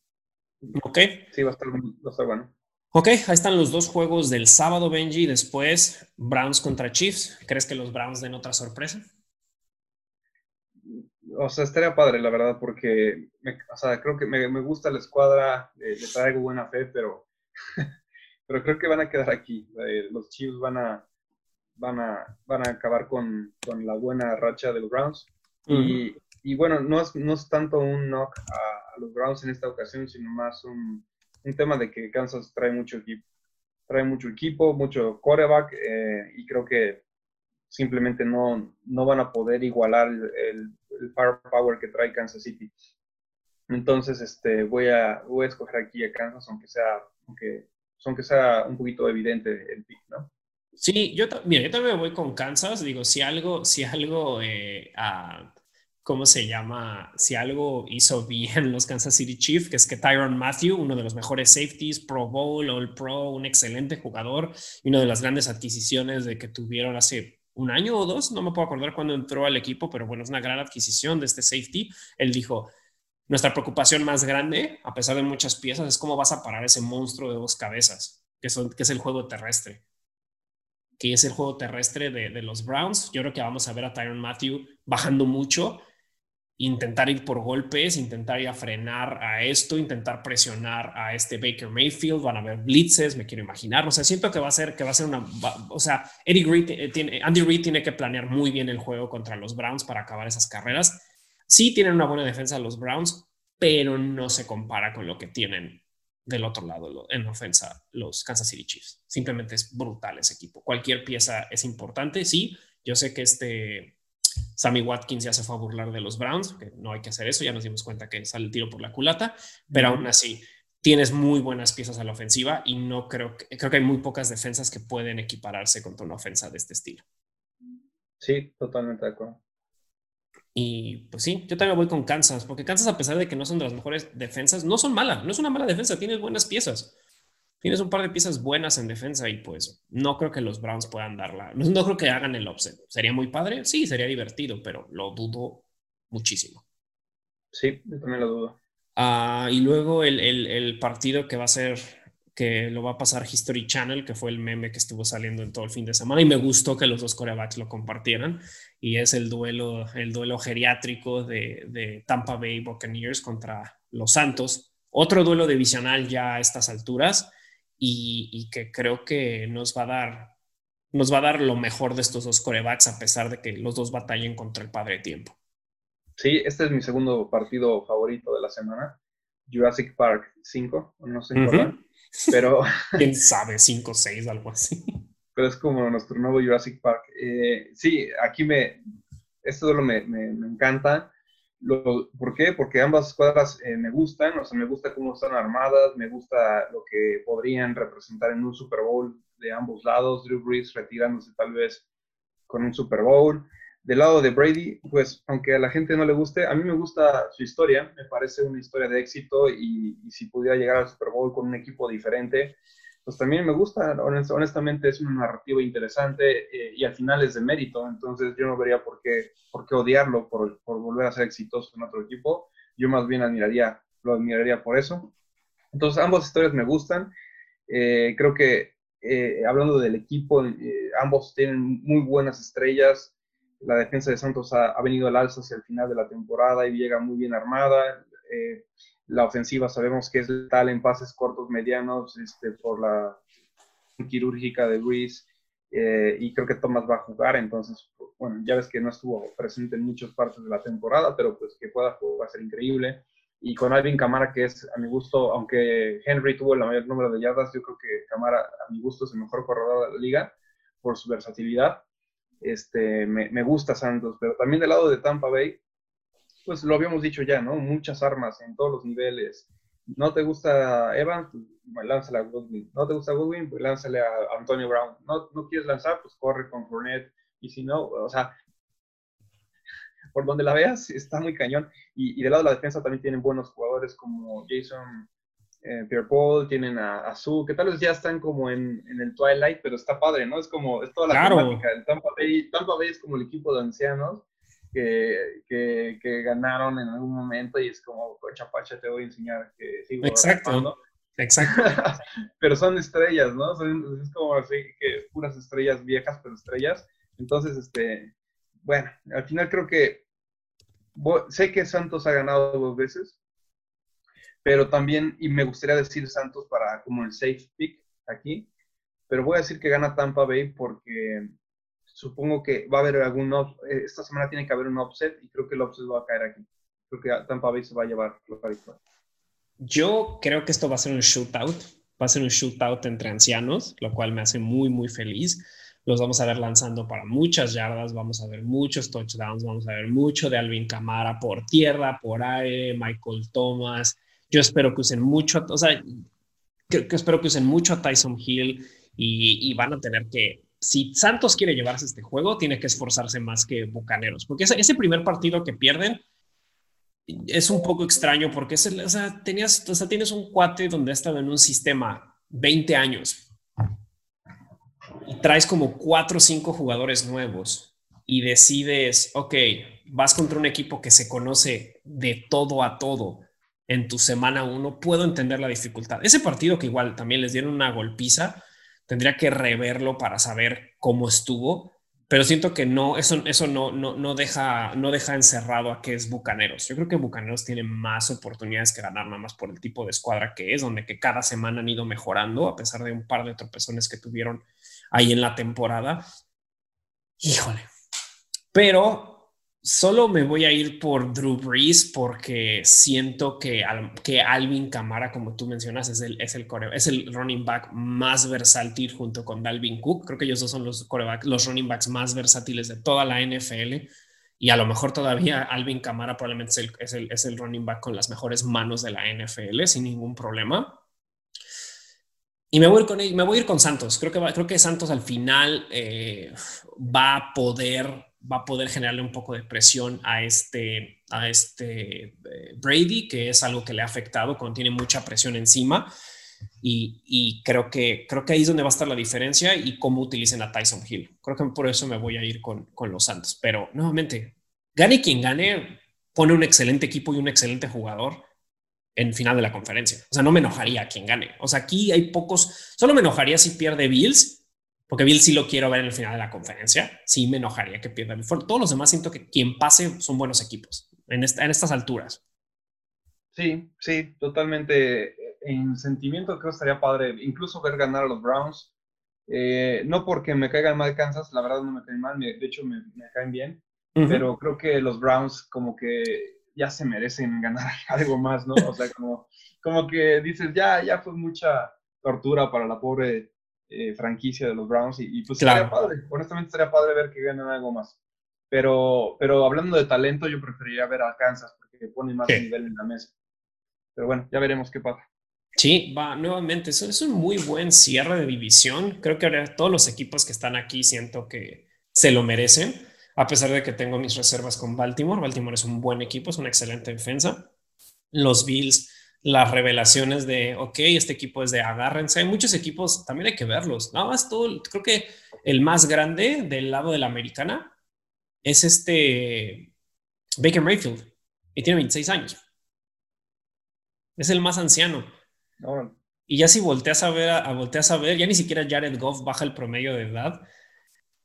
Ok. Sí, va a estar, va a estar bueno. Ok, ahí están los dos juegos del sábado, Benji. Después, Browns contra Chiefs. ¿Crees que los Browns den otra sorpresa? O sea, estaría padre, la verdad, porque o sea, creo que me, me gusta la escuadra, eh, le traigo buena fe, pero, <laughs> pero creo que van a quedar aquí. Eh, los Chiefs van a, van a, van a acabar con, con la buena racha de los Browns. y, y, bueno, no es, no es tanto un knock a los Browns en esta ocasión, sino más un un tema de que Kansas trae mucho equipo, trae mucho equipo, mucho coreback, eh, y creo que simplemente no, no van a poder igualar el, el, power que trae Kansas City. Entonces, este, voy a, voy a escoger aquí a Kansas, aunque sea, aunque, aunque sea un poquito evidente el pick, ¿no? Sí, yo, mira, yo también voy con Kansas. Digo, si algo, si algo eh, a, ¿cómo se llama? Si algo hizo bien los Kansas City Chiefs, que es que Tyron Matthew, uno de los mejores safeties, Pro Bowl, All Pro, un excelente jugador y una de las grandes adquisiciones de que tuvieron hace un año o dos, no me puedo acordar cuándo entró al equipo, pero bueno, es una gran adquisición de este safety. Él dijo, nuestra preocupación más grande, a pesar de muchas piezas, es cómo vas a parar ese monstruo de dos cabezas, que, son, que es el juego terrestre que es el juego terrestre de, de, los Browns. Yo creo que vamos a ver a Tyron Matthew bajando mucho intentar ir por golpes, intentar ir a frenar a esto, intentar presionar a este Baker Mayfield, van a haber blitzes, me quiero imaginar, o sea, siento que va a ser, que va a ser una, o sea, Eddie Reed eh, tiene, Andy Reid tiene que planear muy bien el juego contra los Browns para acabar esas carreras. Sí tienen una buena defensa los Browns, pero no se compara con lo que tienen del otro lado en ofensa los Kansas City Chiefs. Simplemente es brutal ese equipo. Cualquier pieza es importante, sí. Yo sé que este Sammy Watkins ya se fue a burlar de los Browns, que no hay que hacer eso, ya nos dimos cuenta que sale el tiro por la culata, pero aún así tienes muy buenas piezas a la ofensiva y no creo que, creo que hay muy pocas defensas que pueden equipararse contra una ofensa de este estilo. Sí, totalmente de acuerdo. Y pues sí, yo también voy con Kansas, porque Kansas, a pesar de que no son de las mejores defensas, no son malas, no es una mala defensa, tienes buenas piezas tienes un par de piezas buenas en defensa y pues no creo que los Browns puedan darla. No, creo que hagan el offset. ¿Sería muy padre? Sí, sería divertido, pero lo dudo muchísimo. Sí, yo también lo dudo. Ah, y luego el, el, el, partido que va a ser, que lo va a pasar History Channel, que fue el meme que estuvo saliendo en todo el fin de semana y me gustó que los dos corebacks lo compartieran y es el duelo, el duelo geriátrico de, de Tampa Bay Buccaneers contra los Santos. Otro duelo divisional ya a estas alturas y, que creo que nos va a dar nos va a dar lo mejor de estos dos corebacks a pesar de que los dos batallen contra el padre tiempo. Sí, este es mi segundo partido favorito de la semana. Jurassic Park 5, no sé cuál, pero... <laughs> ¿Quién sabe? 5 o 6, algo así. Pero es como nuestro nuevo Jurassic Park. Eh, sí, aquí me... Esto solo me, me, encanta. ¿Por qué? Porque ambas escuadras eh, me gustan, o sea, me gusta cómo están armadas, me gusta lo que podrían representar en un Super Bowl de ambos lados. Drew Brees retirándose tal vez con un Super Bowl. Del lado de Brady, pues aunque a la gente no le guste, a mí me gusta su historia, me parece una historia de éxito y, si pudiera llegar al Super Bowl con un equipo diferente, pues también me gusta, honestamente es una narrativa interesante eh, y al final es de mérito, entonces yo no vería por qué, por qué odiarlo por, por, volver a ser exitoso en otro equipo, yo más bien admiraría, lo admiraría por eso. Entonces ambas historias me gustan, eh, creo que eh, hablando del equipo, ambos tienen muy buenas estrellas, la defensa de Santos ha, venido al alza hacia el final de la temporada y llega muy bien armada. Eh, la ofensiva sabemos que es letal en pases cortos, medianos, este, por la quirúrgica de Ruiz. Eh, y creo que Thomas va a jugar, entonces, bueno, ya ves que no estuvo presente en muchas partes de la temporada, pero pues que pueda jugar va a ser increíble. Y con Alvin Camara, que es a mi gusto, aunque Henry tuvo el mayor número de yardas, yo creo que Camara a mi gusto es el mejor corredor de la liga por su versatilidad este, me, gusta Santos, pero también del lado de Tampa Bay, pues lo habíamos dicho ya, ¿no? Muchas armas en todos los niveles. ¿No te gusta Evans? Pues lánzale a Goodwin. ¿No te gusta Goodwin? Pues lánzale a Antonio Brown. ¿No, no quieres lanzar? Pues corre con Fournette. Y si no, o sea, por donde la veas, está muy cañón. Y, y del lado de la defensa también tienen buenos jugadores como Jason eh, Pierre Paul, tienen a, a Su, que tal vez ya están como en, en, el Twilight, pero está padre, ¿no? Es como, es toda la temática. El Tampa Bay, Tampa Bay es como el equipo de ancianos que, que, que, ganaron en algún momento y es como, cocha pacha, te voy a enseñar que sigo Exacto. Exacto. <laughs> pero son estrellas, ¿no? Son, es como así que puras estrellas viejas, pero estrellas. Entonces, este, bueno, al final creo que sé que Santos ha ganado dos veces, pero también, y me gustaría decir Santos para como el safe pick aquí, pero voy a decir que gana Tampa Bay porque supongo que va a haber algún, eh, esta semana tiene que haber un offset y creo que el offset va a caer aquí. Creo que Tampa Bay se va a llevar la victoria. Yo creo que esto va a ser un shootout, va a ser un shootout entre ancianos, lo cual me hace muy, muy feliz. Los vamos a ver lanzando para muchas yardas, vamos a ver muchos touchdowns, vamos a ver mucho de Alvin Camara por tierra, por aire, Michael Thomas, yo espero que usen mucho, o sea, que, espero que usen mucho a Tyson Hill y, van a tener que, si Santos quiere llevarse este juego, tiene que esforzarse más que Bucaneros, porque ese, primer partido que pierden es un poco extraño porque es o sea, tenías, o sea, tienes un cuate donde ha estado en un sistema 20 años y traes como cuatro o cinco jugadores nuevos y decides, ok, vas contra un equipo que se conoce de todo a todo en tu semana uno, puedo entender la dificultad. Ese partido que igual también les dieron una golpiza, tendría que reverlo para saber cómo estuvo, pero siento que no, eso, eso no, no, no, deja, no deja encerrado a que es Bucaneros. Yo creo que Bucaneros tiene más oportunidades que ganar, nada más por el tipo de escuadra que es, donde que cada semana han ido mejorando, a pesar de un par de tropezones que tuvieron ahí en la temporada. Híjole. Pero Solo me voy a ir por Drew Brees porque siento que, que Alvin Camara, como tú mencionas, es el, es, el es el running back más versátil junto con Dalvin Cook. Creo que ellos dos son los, los running backs más versátiles de toda la NFL. Y a lo mejor todavía Alvin Camara probablemente es el, es el, es el running back con las mejores manos de la NFL sin ningún problema. Y me voy a ir con, me voy a ir con Santos. Creo que, creo que Santos al final eh, va a poder va a poder generarle un poco de presión a este, a este eh, Brady, que es algo que le ha afectado cuando tiene mucha presión encima. Y, creo, que, creo que ahí es donde va a estar la diferencia y cómo utilicen a Tyson Hill. Creo que por eso me voy a ir con, con los Santos. Pero nuevamente, gane quien gane, pone un excelente equipo y un excelente jugador en final de la conferencia. O sea, no me enojaría a quien gane. O sea, aquí hay pocos, solo me enojaría si pierde Bills, porque Bill sí lo quiero ver en el final de la conferencia. Sí me enojaría que pierda Todos los demás siento que quien pase son buenos equipos en, en estas alturas. Sí, sí, totalmente. En sentimiento creo que estaría padre incluso ver ganar a los Browns. Eh, no porque me caigan mal Kansas, la verdad no me caen mal, de hecho me, caen bien, pero creo que los Browns como que ya se merecen ganar <laughs> algo más, ¿no? O sea, como, como que dices, ya, ya fue mucha tortura para la pobre eh, franquicia de los Browns y, pues sería padre, honestamente sería padre ver que ganan algo más. Pero, pero hablando de talento, yo preferiría ver a Kansas porque pone más nivel en la mesa. Pero bueno, ya veremos qué pasa. Sí, va, nuevamente, eso es un muy buen cierre de división. Creo que ahora todos los equipos que están aquí siento que se lo merecen, a pesar de que tengo mis reservas con Baltimore. Baltimore es un buen equipo, es una excelente defensa. Los Bills, las revelaciones de, ok, este equipo es de agárrense. Hay muchos equipos, también hay que verlos. Nada más todo, creo que el más grande del lado de la americana es este Baker Mayfield y tiene 26 años. Es el más anciano. Y ya si volteas a ver, a, volteas a ver, ya ni siquiera Jared Goff baja el promedio de edad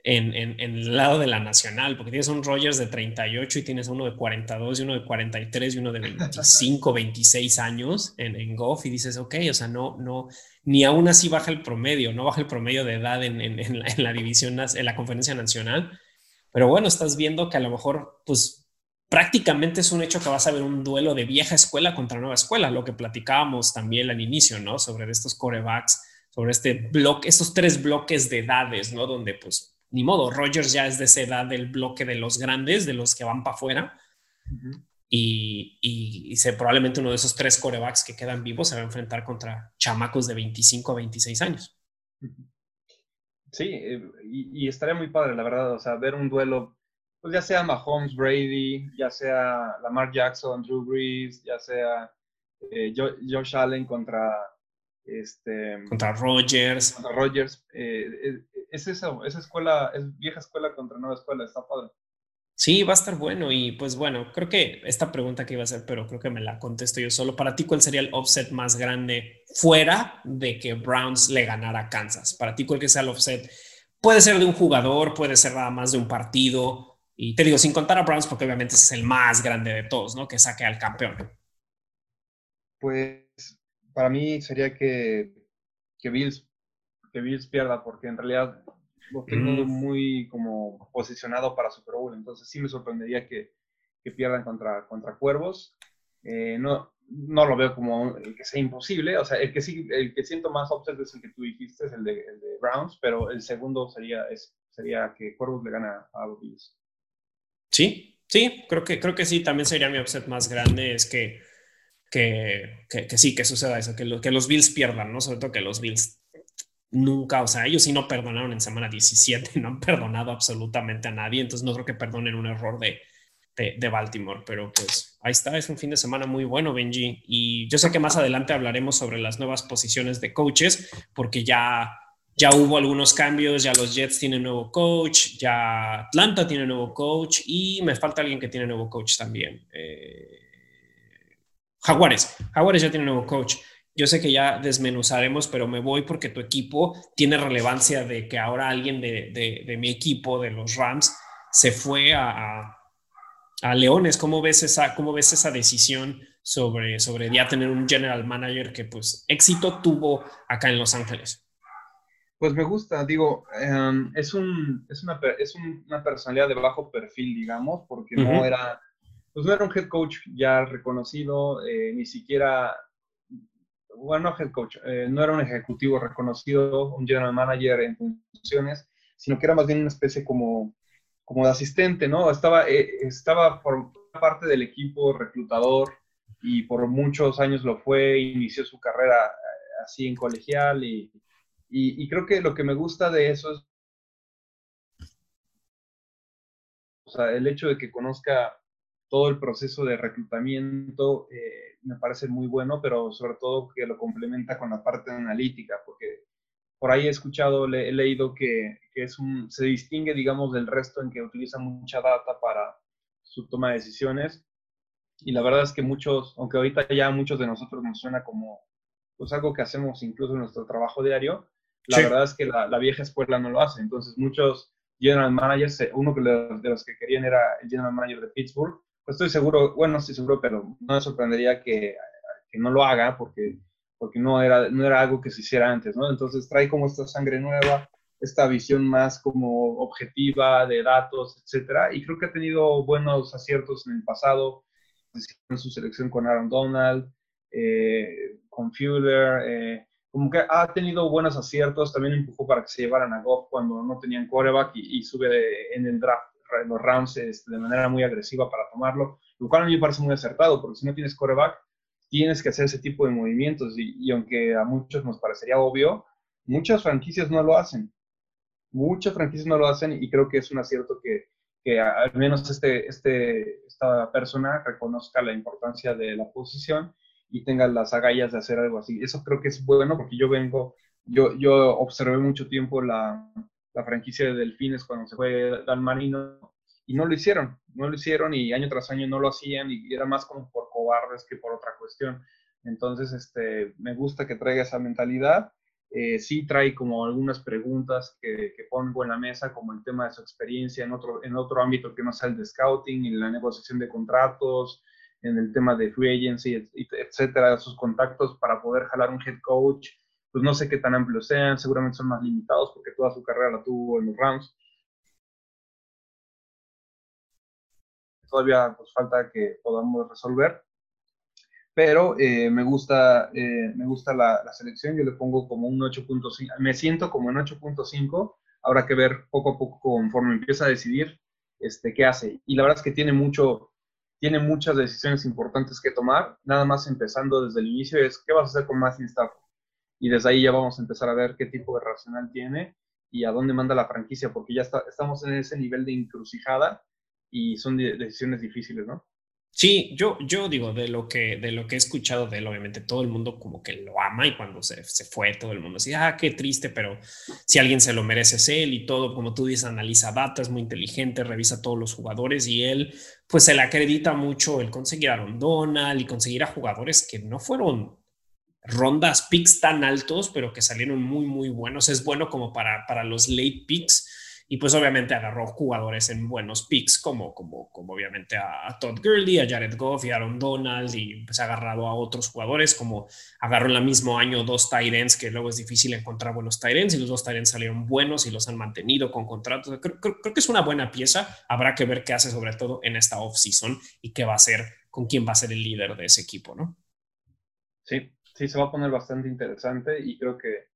en, en, el lado de la nacional, porque tienes un Rogers de 38 y tienes uno de 42 y uno de 43 y uno de 25, 26 años en, en Goff y dices, ok, o sea, no, no, ni aún así baja el promedio, no baja el promedio de edad en, en, en la, en la división, en la conferencia nacional. Pero bueno, estás viendo que a lo mejor, pues prácticamente es un hecho que vas a ver un duelo de vieja escuela contra nueva escuela, lo que platicábamos también al inicio, ¿no? Sobre estos corebacks, sobre este bloque, estos tres bloques de edades, ¿no? Donde pues ni modo, Rogers ya es de esa edad del bloque de los grandes, de los que van para afuera. Y, y, probablemente uno de esos tres corebacks que quedan vivos se va a enfrentar contra chamacos de 25 a 26 años. Sí, eh, y, y, estaría muy padre, la verdad, o sea, ver un duelo pues ya sea Mahomes, Brady, ya sea Lamar Jackson, Drew Brees, ya sea eh, Josh Allen contra este contra Rogers. Contra Rogers. Eh, eh, es eso, esa escuela, es vieja escuela contra nueva escuela, está padre. Sí, va a estar bueno y pues bueno, creo que esta pregunta que iba a hacer, pero creo que me la contesto yo solo. Para ti, ¿cuál sería el offset más grande fuera de que Browns le ganara a Kansas? Para ti, ¿cuál que sea el offset? Puede ser de un jugador, puede ser nada más de un partido, y te digo, sin contar a Browns, porque obviamente es el más grande de todos, ¿no? Que saque al campeón. Pues para mí sería que, que, Bills, que Bills pierda, porque en realidad lo tengo mm. muy como posicionado para Super Bowl. Entonces sí me sorprendería que, que pierdan contra, contra Cuervos. Eh, no, no lo veo como que sea imposible. O sea, el que sí, el que siento más upset es el que tú dijiste, es el de, el de Browns, pero el segundo sería, es, sería que Cuervos le gana a Bills. Sí, sí, creo que, creo que sí, también sería mi upset más grande, es que, que, que, sí, que suceda eso, que, que los Bills pierdan, ¿no? Sobre todo que los Bills nunca, o sea, ellos sí no perdonaron en semana 17, <laughs> no han perdonado absolutamente a nadie, entonces no creo que perdonen un error de, de, de, Baltimore, pero pues ahí está, es un fin de semana muy bueno, Benji, y yo sé que más adelante hablaremos sobre las nuevas posiciones de coaches, porque ya ya hubo algunos cambios, ya los Jets tienen nuevo coach, ya Atlanta tiene nuevo coach y me falta alguien que tiene nuevo coach también. Eh, Jaguares, Jaguares ya tiene nuevo coach. Yo sé que ya desmenuzaremos, pero me voy porque tu equipo tiene relevancia de que ahora alguien de, mi equipo, de los Rams, se fue a, a, Leones. ¿Cómo ves esa, cómo ves esa decisión sobre, sobre ya tener un general manager que pues éxito tuvo acá en Los Ángeles? Pues me gusta, digo, em, es, un, es, una, es una personalidad de bajo perfil, digamos, porque no era, pues no era un head coach ya reconocido, eh, ni siquiera, bueno, no head coach, eh, no era un ejecutivo reconocido, un general manager en funciones, sino que era más bien una especie como, como de asistente, ¿no? Estaba, eh, estaba parte del equipo reclutador y por muchos años lo fue, inició su carrera así en colegial y y, creo que lo que me gusta de eso es o sea, el hecho de que conozca todo el proceso de reclutamiento eh, me parece muy bueno, pero sobre todo que lo complementa con la parte analítica, porque por ahí he escuchado, he leído que, que, es un, se distingue, digamos, del resto en que utiliza mucha data para su toma de decisiones. Y la verdad es que muchos, aunque ahorita ya muchos de nosotros nos suena como pues algo que hacemos incluso en nuestro trabajo diario, la verdad es que la, vieja escuela no lo hace. Entonces, muchos general managers, eh, uno de los que querían era el general manager de Pittsburgh, pues estoy seguro, bueno, no estoy seguro, pero no me sorprendería que, no lo haga porque, no, era, no era algo que se hiciera antes, ¿no? Entonces, trae como esta sangre nueva, esta visión más como objetiva de datos, etcétera, y creo que ha tenido buenos aciertos en el pasado. en su selección con Aaron Donald, eh, con Fuller, eh, como que ha tenido buenos aciertos, también empujó para que se llevaran a Goff cuando no tenían coreback y, sube en el draft, los rounds este, de manera muy agresiva para tomarlo, lo cual a mí me parece muy acertado, porque si no tienes coreback, tienes que hacer ese tipo de movimientos y, aunque a muchos nos parecería obvio, muchas franquicias no lo hacen. Muchas franquicias no lo hacen y creo que es un acierto que, que al menos este, este, esta persona reconozca la importancia de la posición y tenga las agallas de hacer algo así. Eso creo que es bueno porque yo vengo, yo, yo observé mucho tiempo la, la franquicia de Delfines cuando se fue Dan Marino y no lo hicieron, no lo hicieron y año tras año no lo hacían y era más como por cobardes que por otra cuestión. Entonces, este, me gusta que traiga esa mentalidad. Eh, sí trae como algunas preguntas que, que, pongo en la mesa, como el tema de su experiencia en otro, en otro ámbito que no sea el de scouting, en la negociación de contratos, en el tema de free agency, etcétera, sus contactos para poder jalar un head coach, pues no sé qué tan amplios sean, seguramente son más limitados porque toda su carrera la tuvo en los Rams. Todavía pues falta que podamos resolver, pero eh, me gusta, eh, me gusta la, selección, yo le pongo como un 8.5, me siento como en 8.5, habrá que ver poco a poco conforme empieza a decidir este, qué hace. Y la verdad es que tiene mucho, tiene muchas decisiones importantes que tomar, nada más empezando desde el inicio es qué vas a hacer con Matthew Stafford. Y desde ahí ya vamos a empezar a ver qué tipo de racional tiene y a dónde manda la franquicia, porque ya estamos en ese nivel de encrucijada y son decisiones difíciles, ¿no? Sí, yo, yo digo, de lo, que, de lo que he escuchado de él, obviamente todo el mundo como que lo ama y cuando se, se fue todo el mundo decía, ah, qué triste, pero si alguien se lo merece es él y todo, como tú dices, analiza data, es muy inteligente, revisa todos los jugadores y él pues se le acredita mucho el conseguir a Donald y conseguir a jugadores que no fueron rondas picks tan altos, pero que salieron muy, muy buenos. Es bueno como para, para los late picks y pues obviamente agarró jugadores en buenos picks, como, como, como obviamente a, Todd Gurley, a Jared Goff y Aaron Donald, y pues ha agarrado a otros jugadores, como agarró en el mismo año dos Tyrants, que luego es difícil encontrar buenos Tyrants, y los dos Tyrants salieron buenos y los han mantenido con contratos. Creo, creo, que es una buena pieza. Habrá que ver qué hace, sobre todo en esta off-season, y qué va a hacer, con quién va a ser el líder de ese equipo, ¿no? Sí, sí, se va a poner bastante interesante, y creo que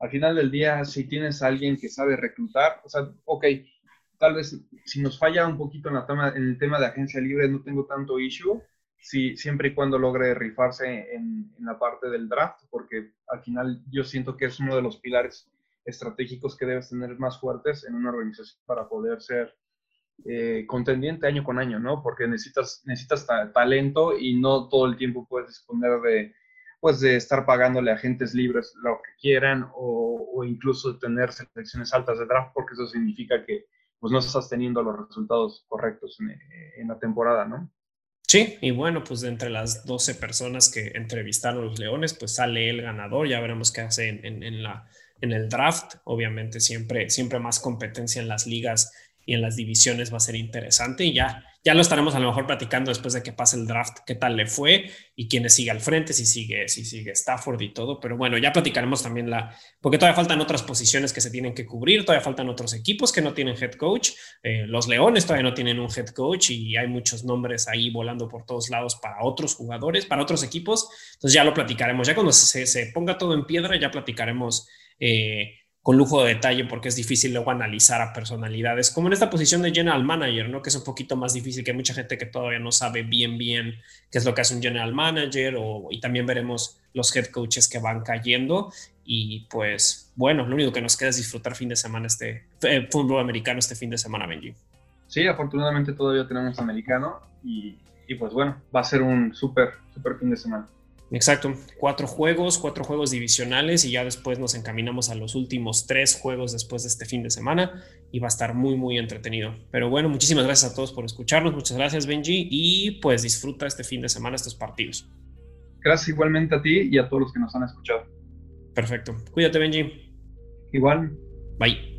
al final del día, si tienes a alguien que sabe reclutar, o sea, ok, tal vez si nos falla un poquito en, la tema, en el tema de agencia libre, no tengo tanto issue, si, siempre y cuando logre rifarse en, la parte del draft, porque al final yo siento que es uno de los pilares estratégicos que debes tener más fuertes en una organización para poder ser eh, contendiente año con año, ¿no? Porque necesitas, necesitas talento y no todo el tiempo puedes disponer de pues de estar pagándole a agentes libres lo que quieran o, incluso tener selecciones altas de draft porque eso significa que pues no estás teniendo los resultados correctos en, la temporada, ¿no? Sí, y bueno, pues de entre las 12 personas que entrevistaron los Leones, pues sale el ganador, ya veremos qué hace en, en, la, en el draft, obviamente siempre, siempre más competencia en las ligas y en las divisiones va a ser interesante y ya, ya lo estaremos a lo mejor platicando después de que pase el draft, qué tal le fue y quiénes sigue al frente, si sigue, si sigue Stafford y todo, pero bueno, ya platicaremos también la, porque todavía faltan otras posiciones que se tienen que cubrir, todavía faltan otros equipos que no tienen head coach, eh, los Leones todavía no tienen un head coach y hay muchos nombres ahí volando por todos lados para otros jugadores, para otros equipos, entonces ya lo platicaremos, ya cuando se, se ponga todo en piedra, ya platicaremos. Eh, con lujo de detalle porque es difícil luego analizar a personalidades, como en esta posición de general manager, ¿no? Que es un poquito más difícil, que hay mucha gente que todavía no sabe bien, bien qué es lo que hace un general manager, o, y también veremos los head coaches que van cayendo. Y pues, bueno, lo único que nos queda es disfrutar fin de semana este eh, fútbol americano este fin de semana, Benji. Sí, afortunadamente todavía tenemos americano y, y pues bueno, va a ser un súper, súper fin de semana. Exacto, cuatro juegos, cuatro juegos divisionales y ya después nos encaminamos a los últimos tres juegos después de este fin de semana y va a estar muy, muy entretenido. Pero bueno, muchísimas gracias a todos por escucharnos, muchas gracias Benji y pues disfruta este fin de semana estos partidos. Gracias igualmente a ti y a todos los que nos han escuchado. Perfecto, cuídate Benji. Igual. Bye.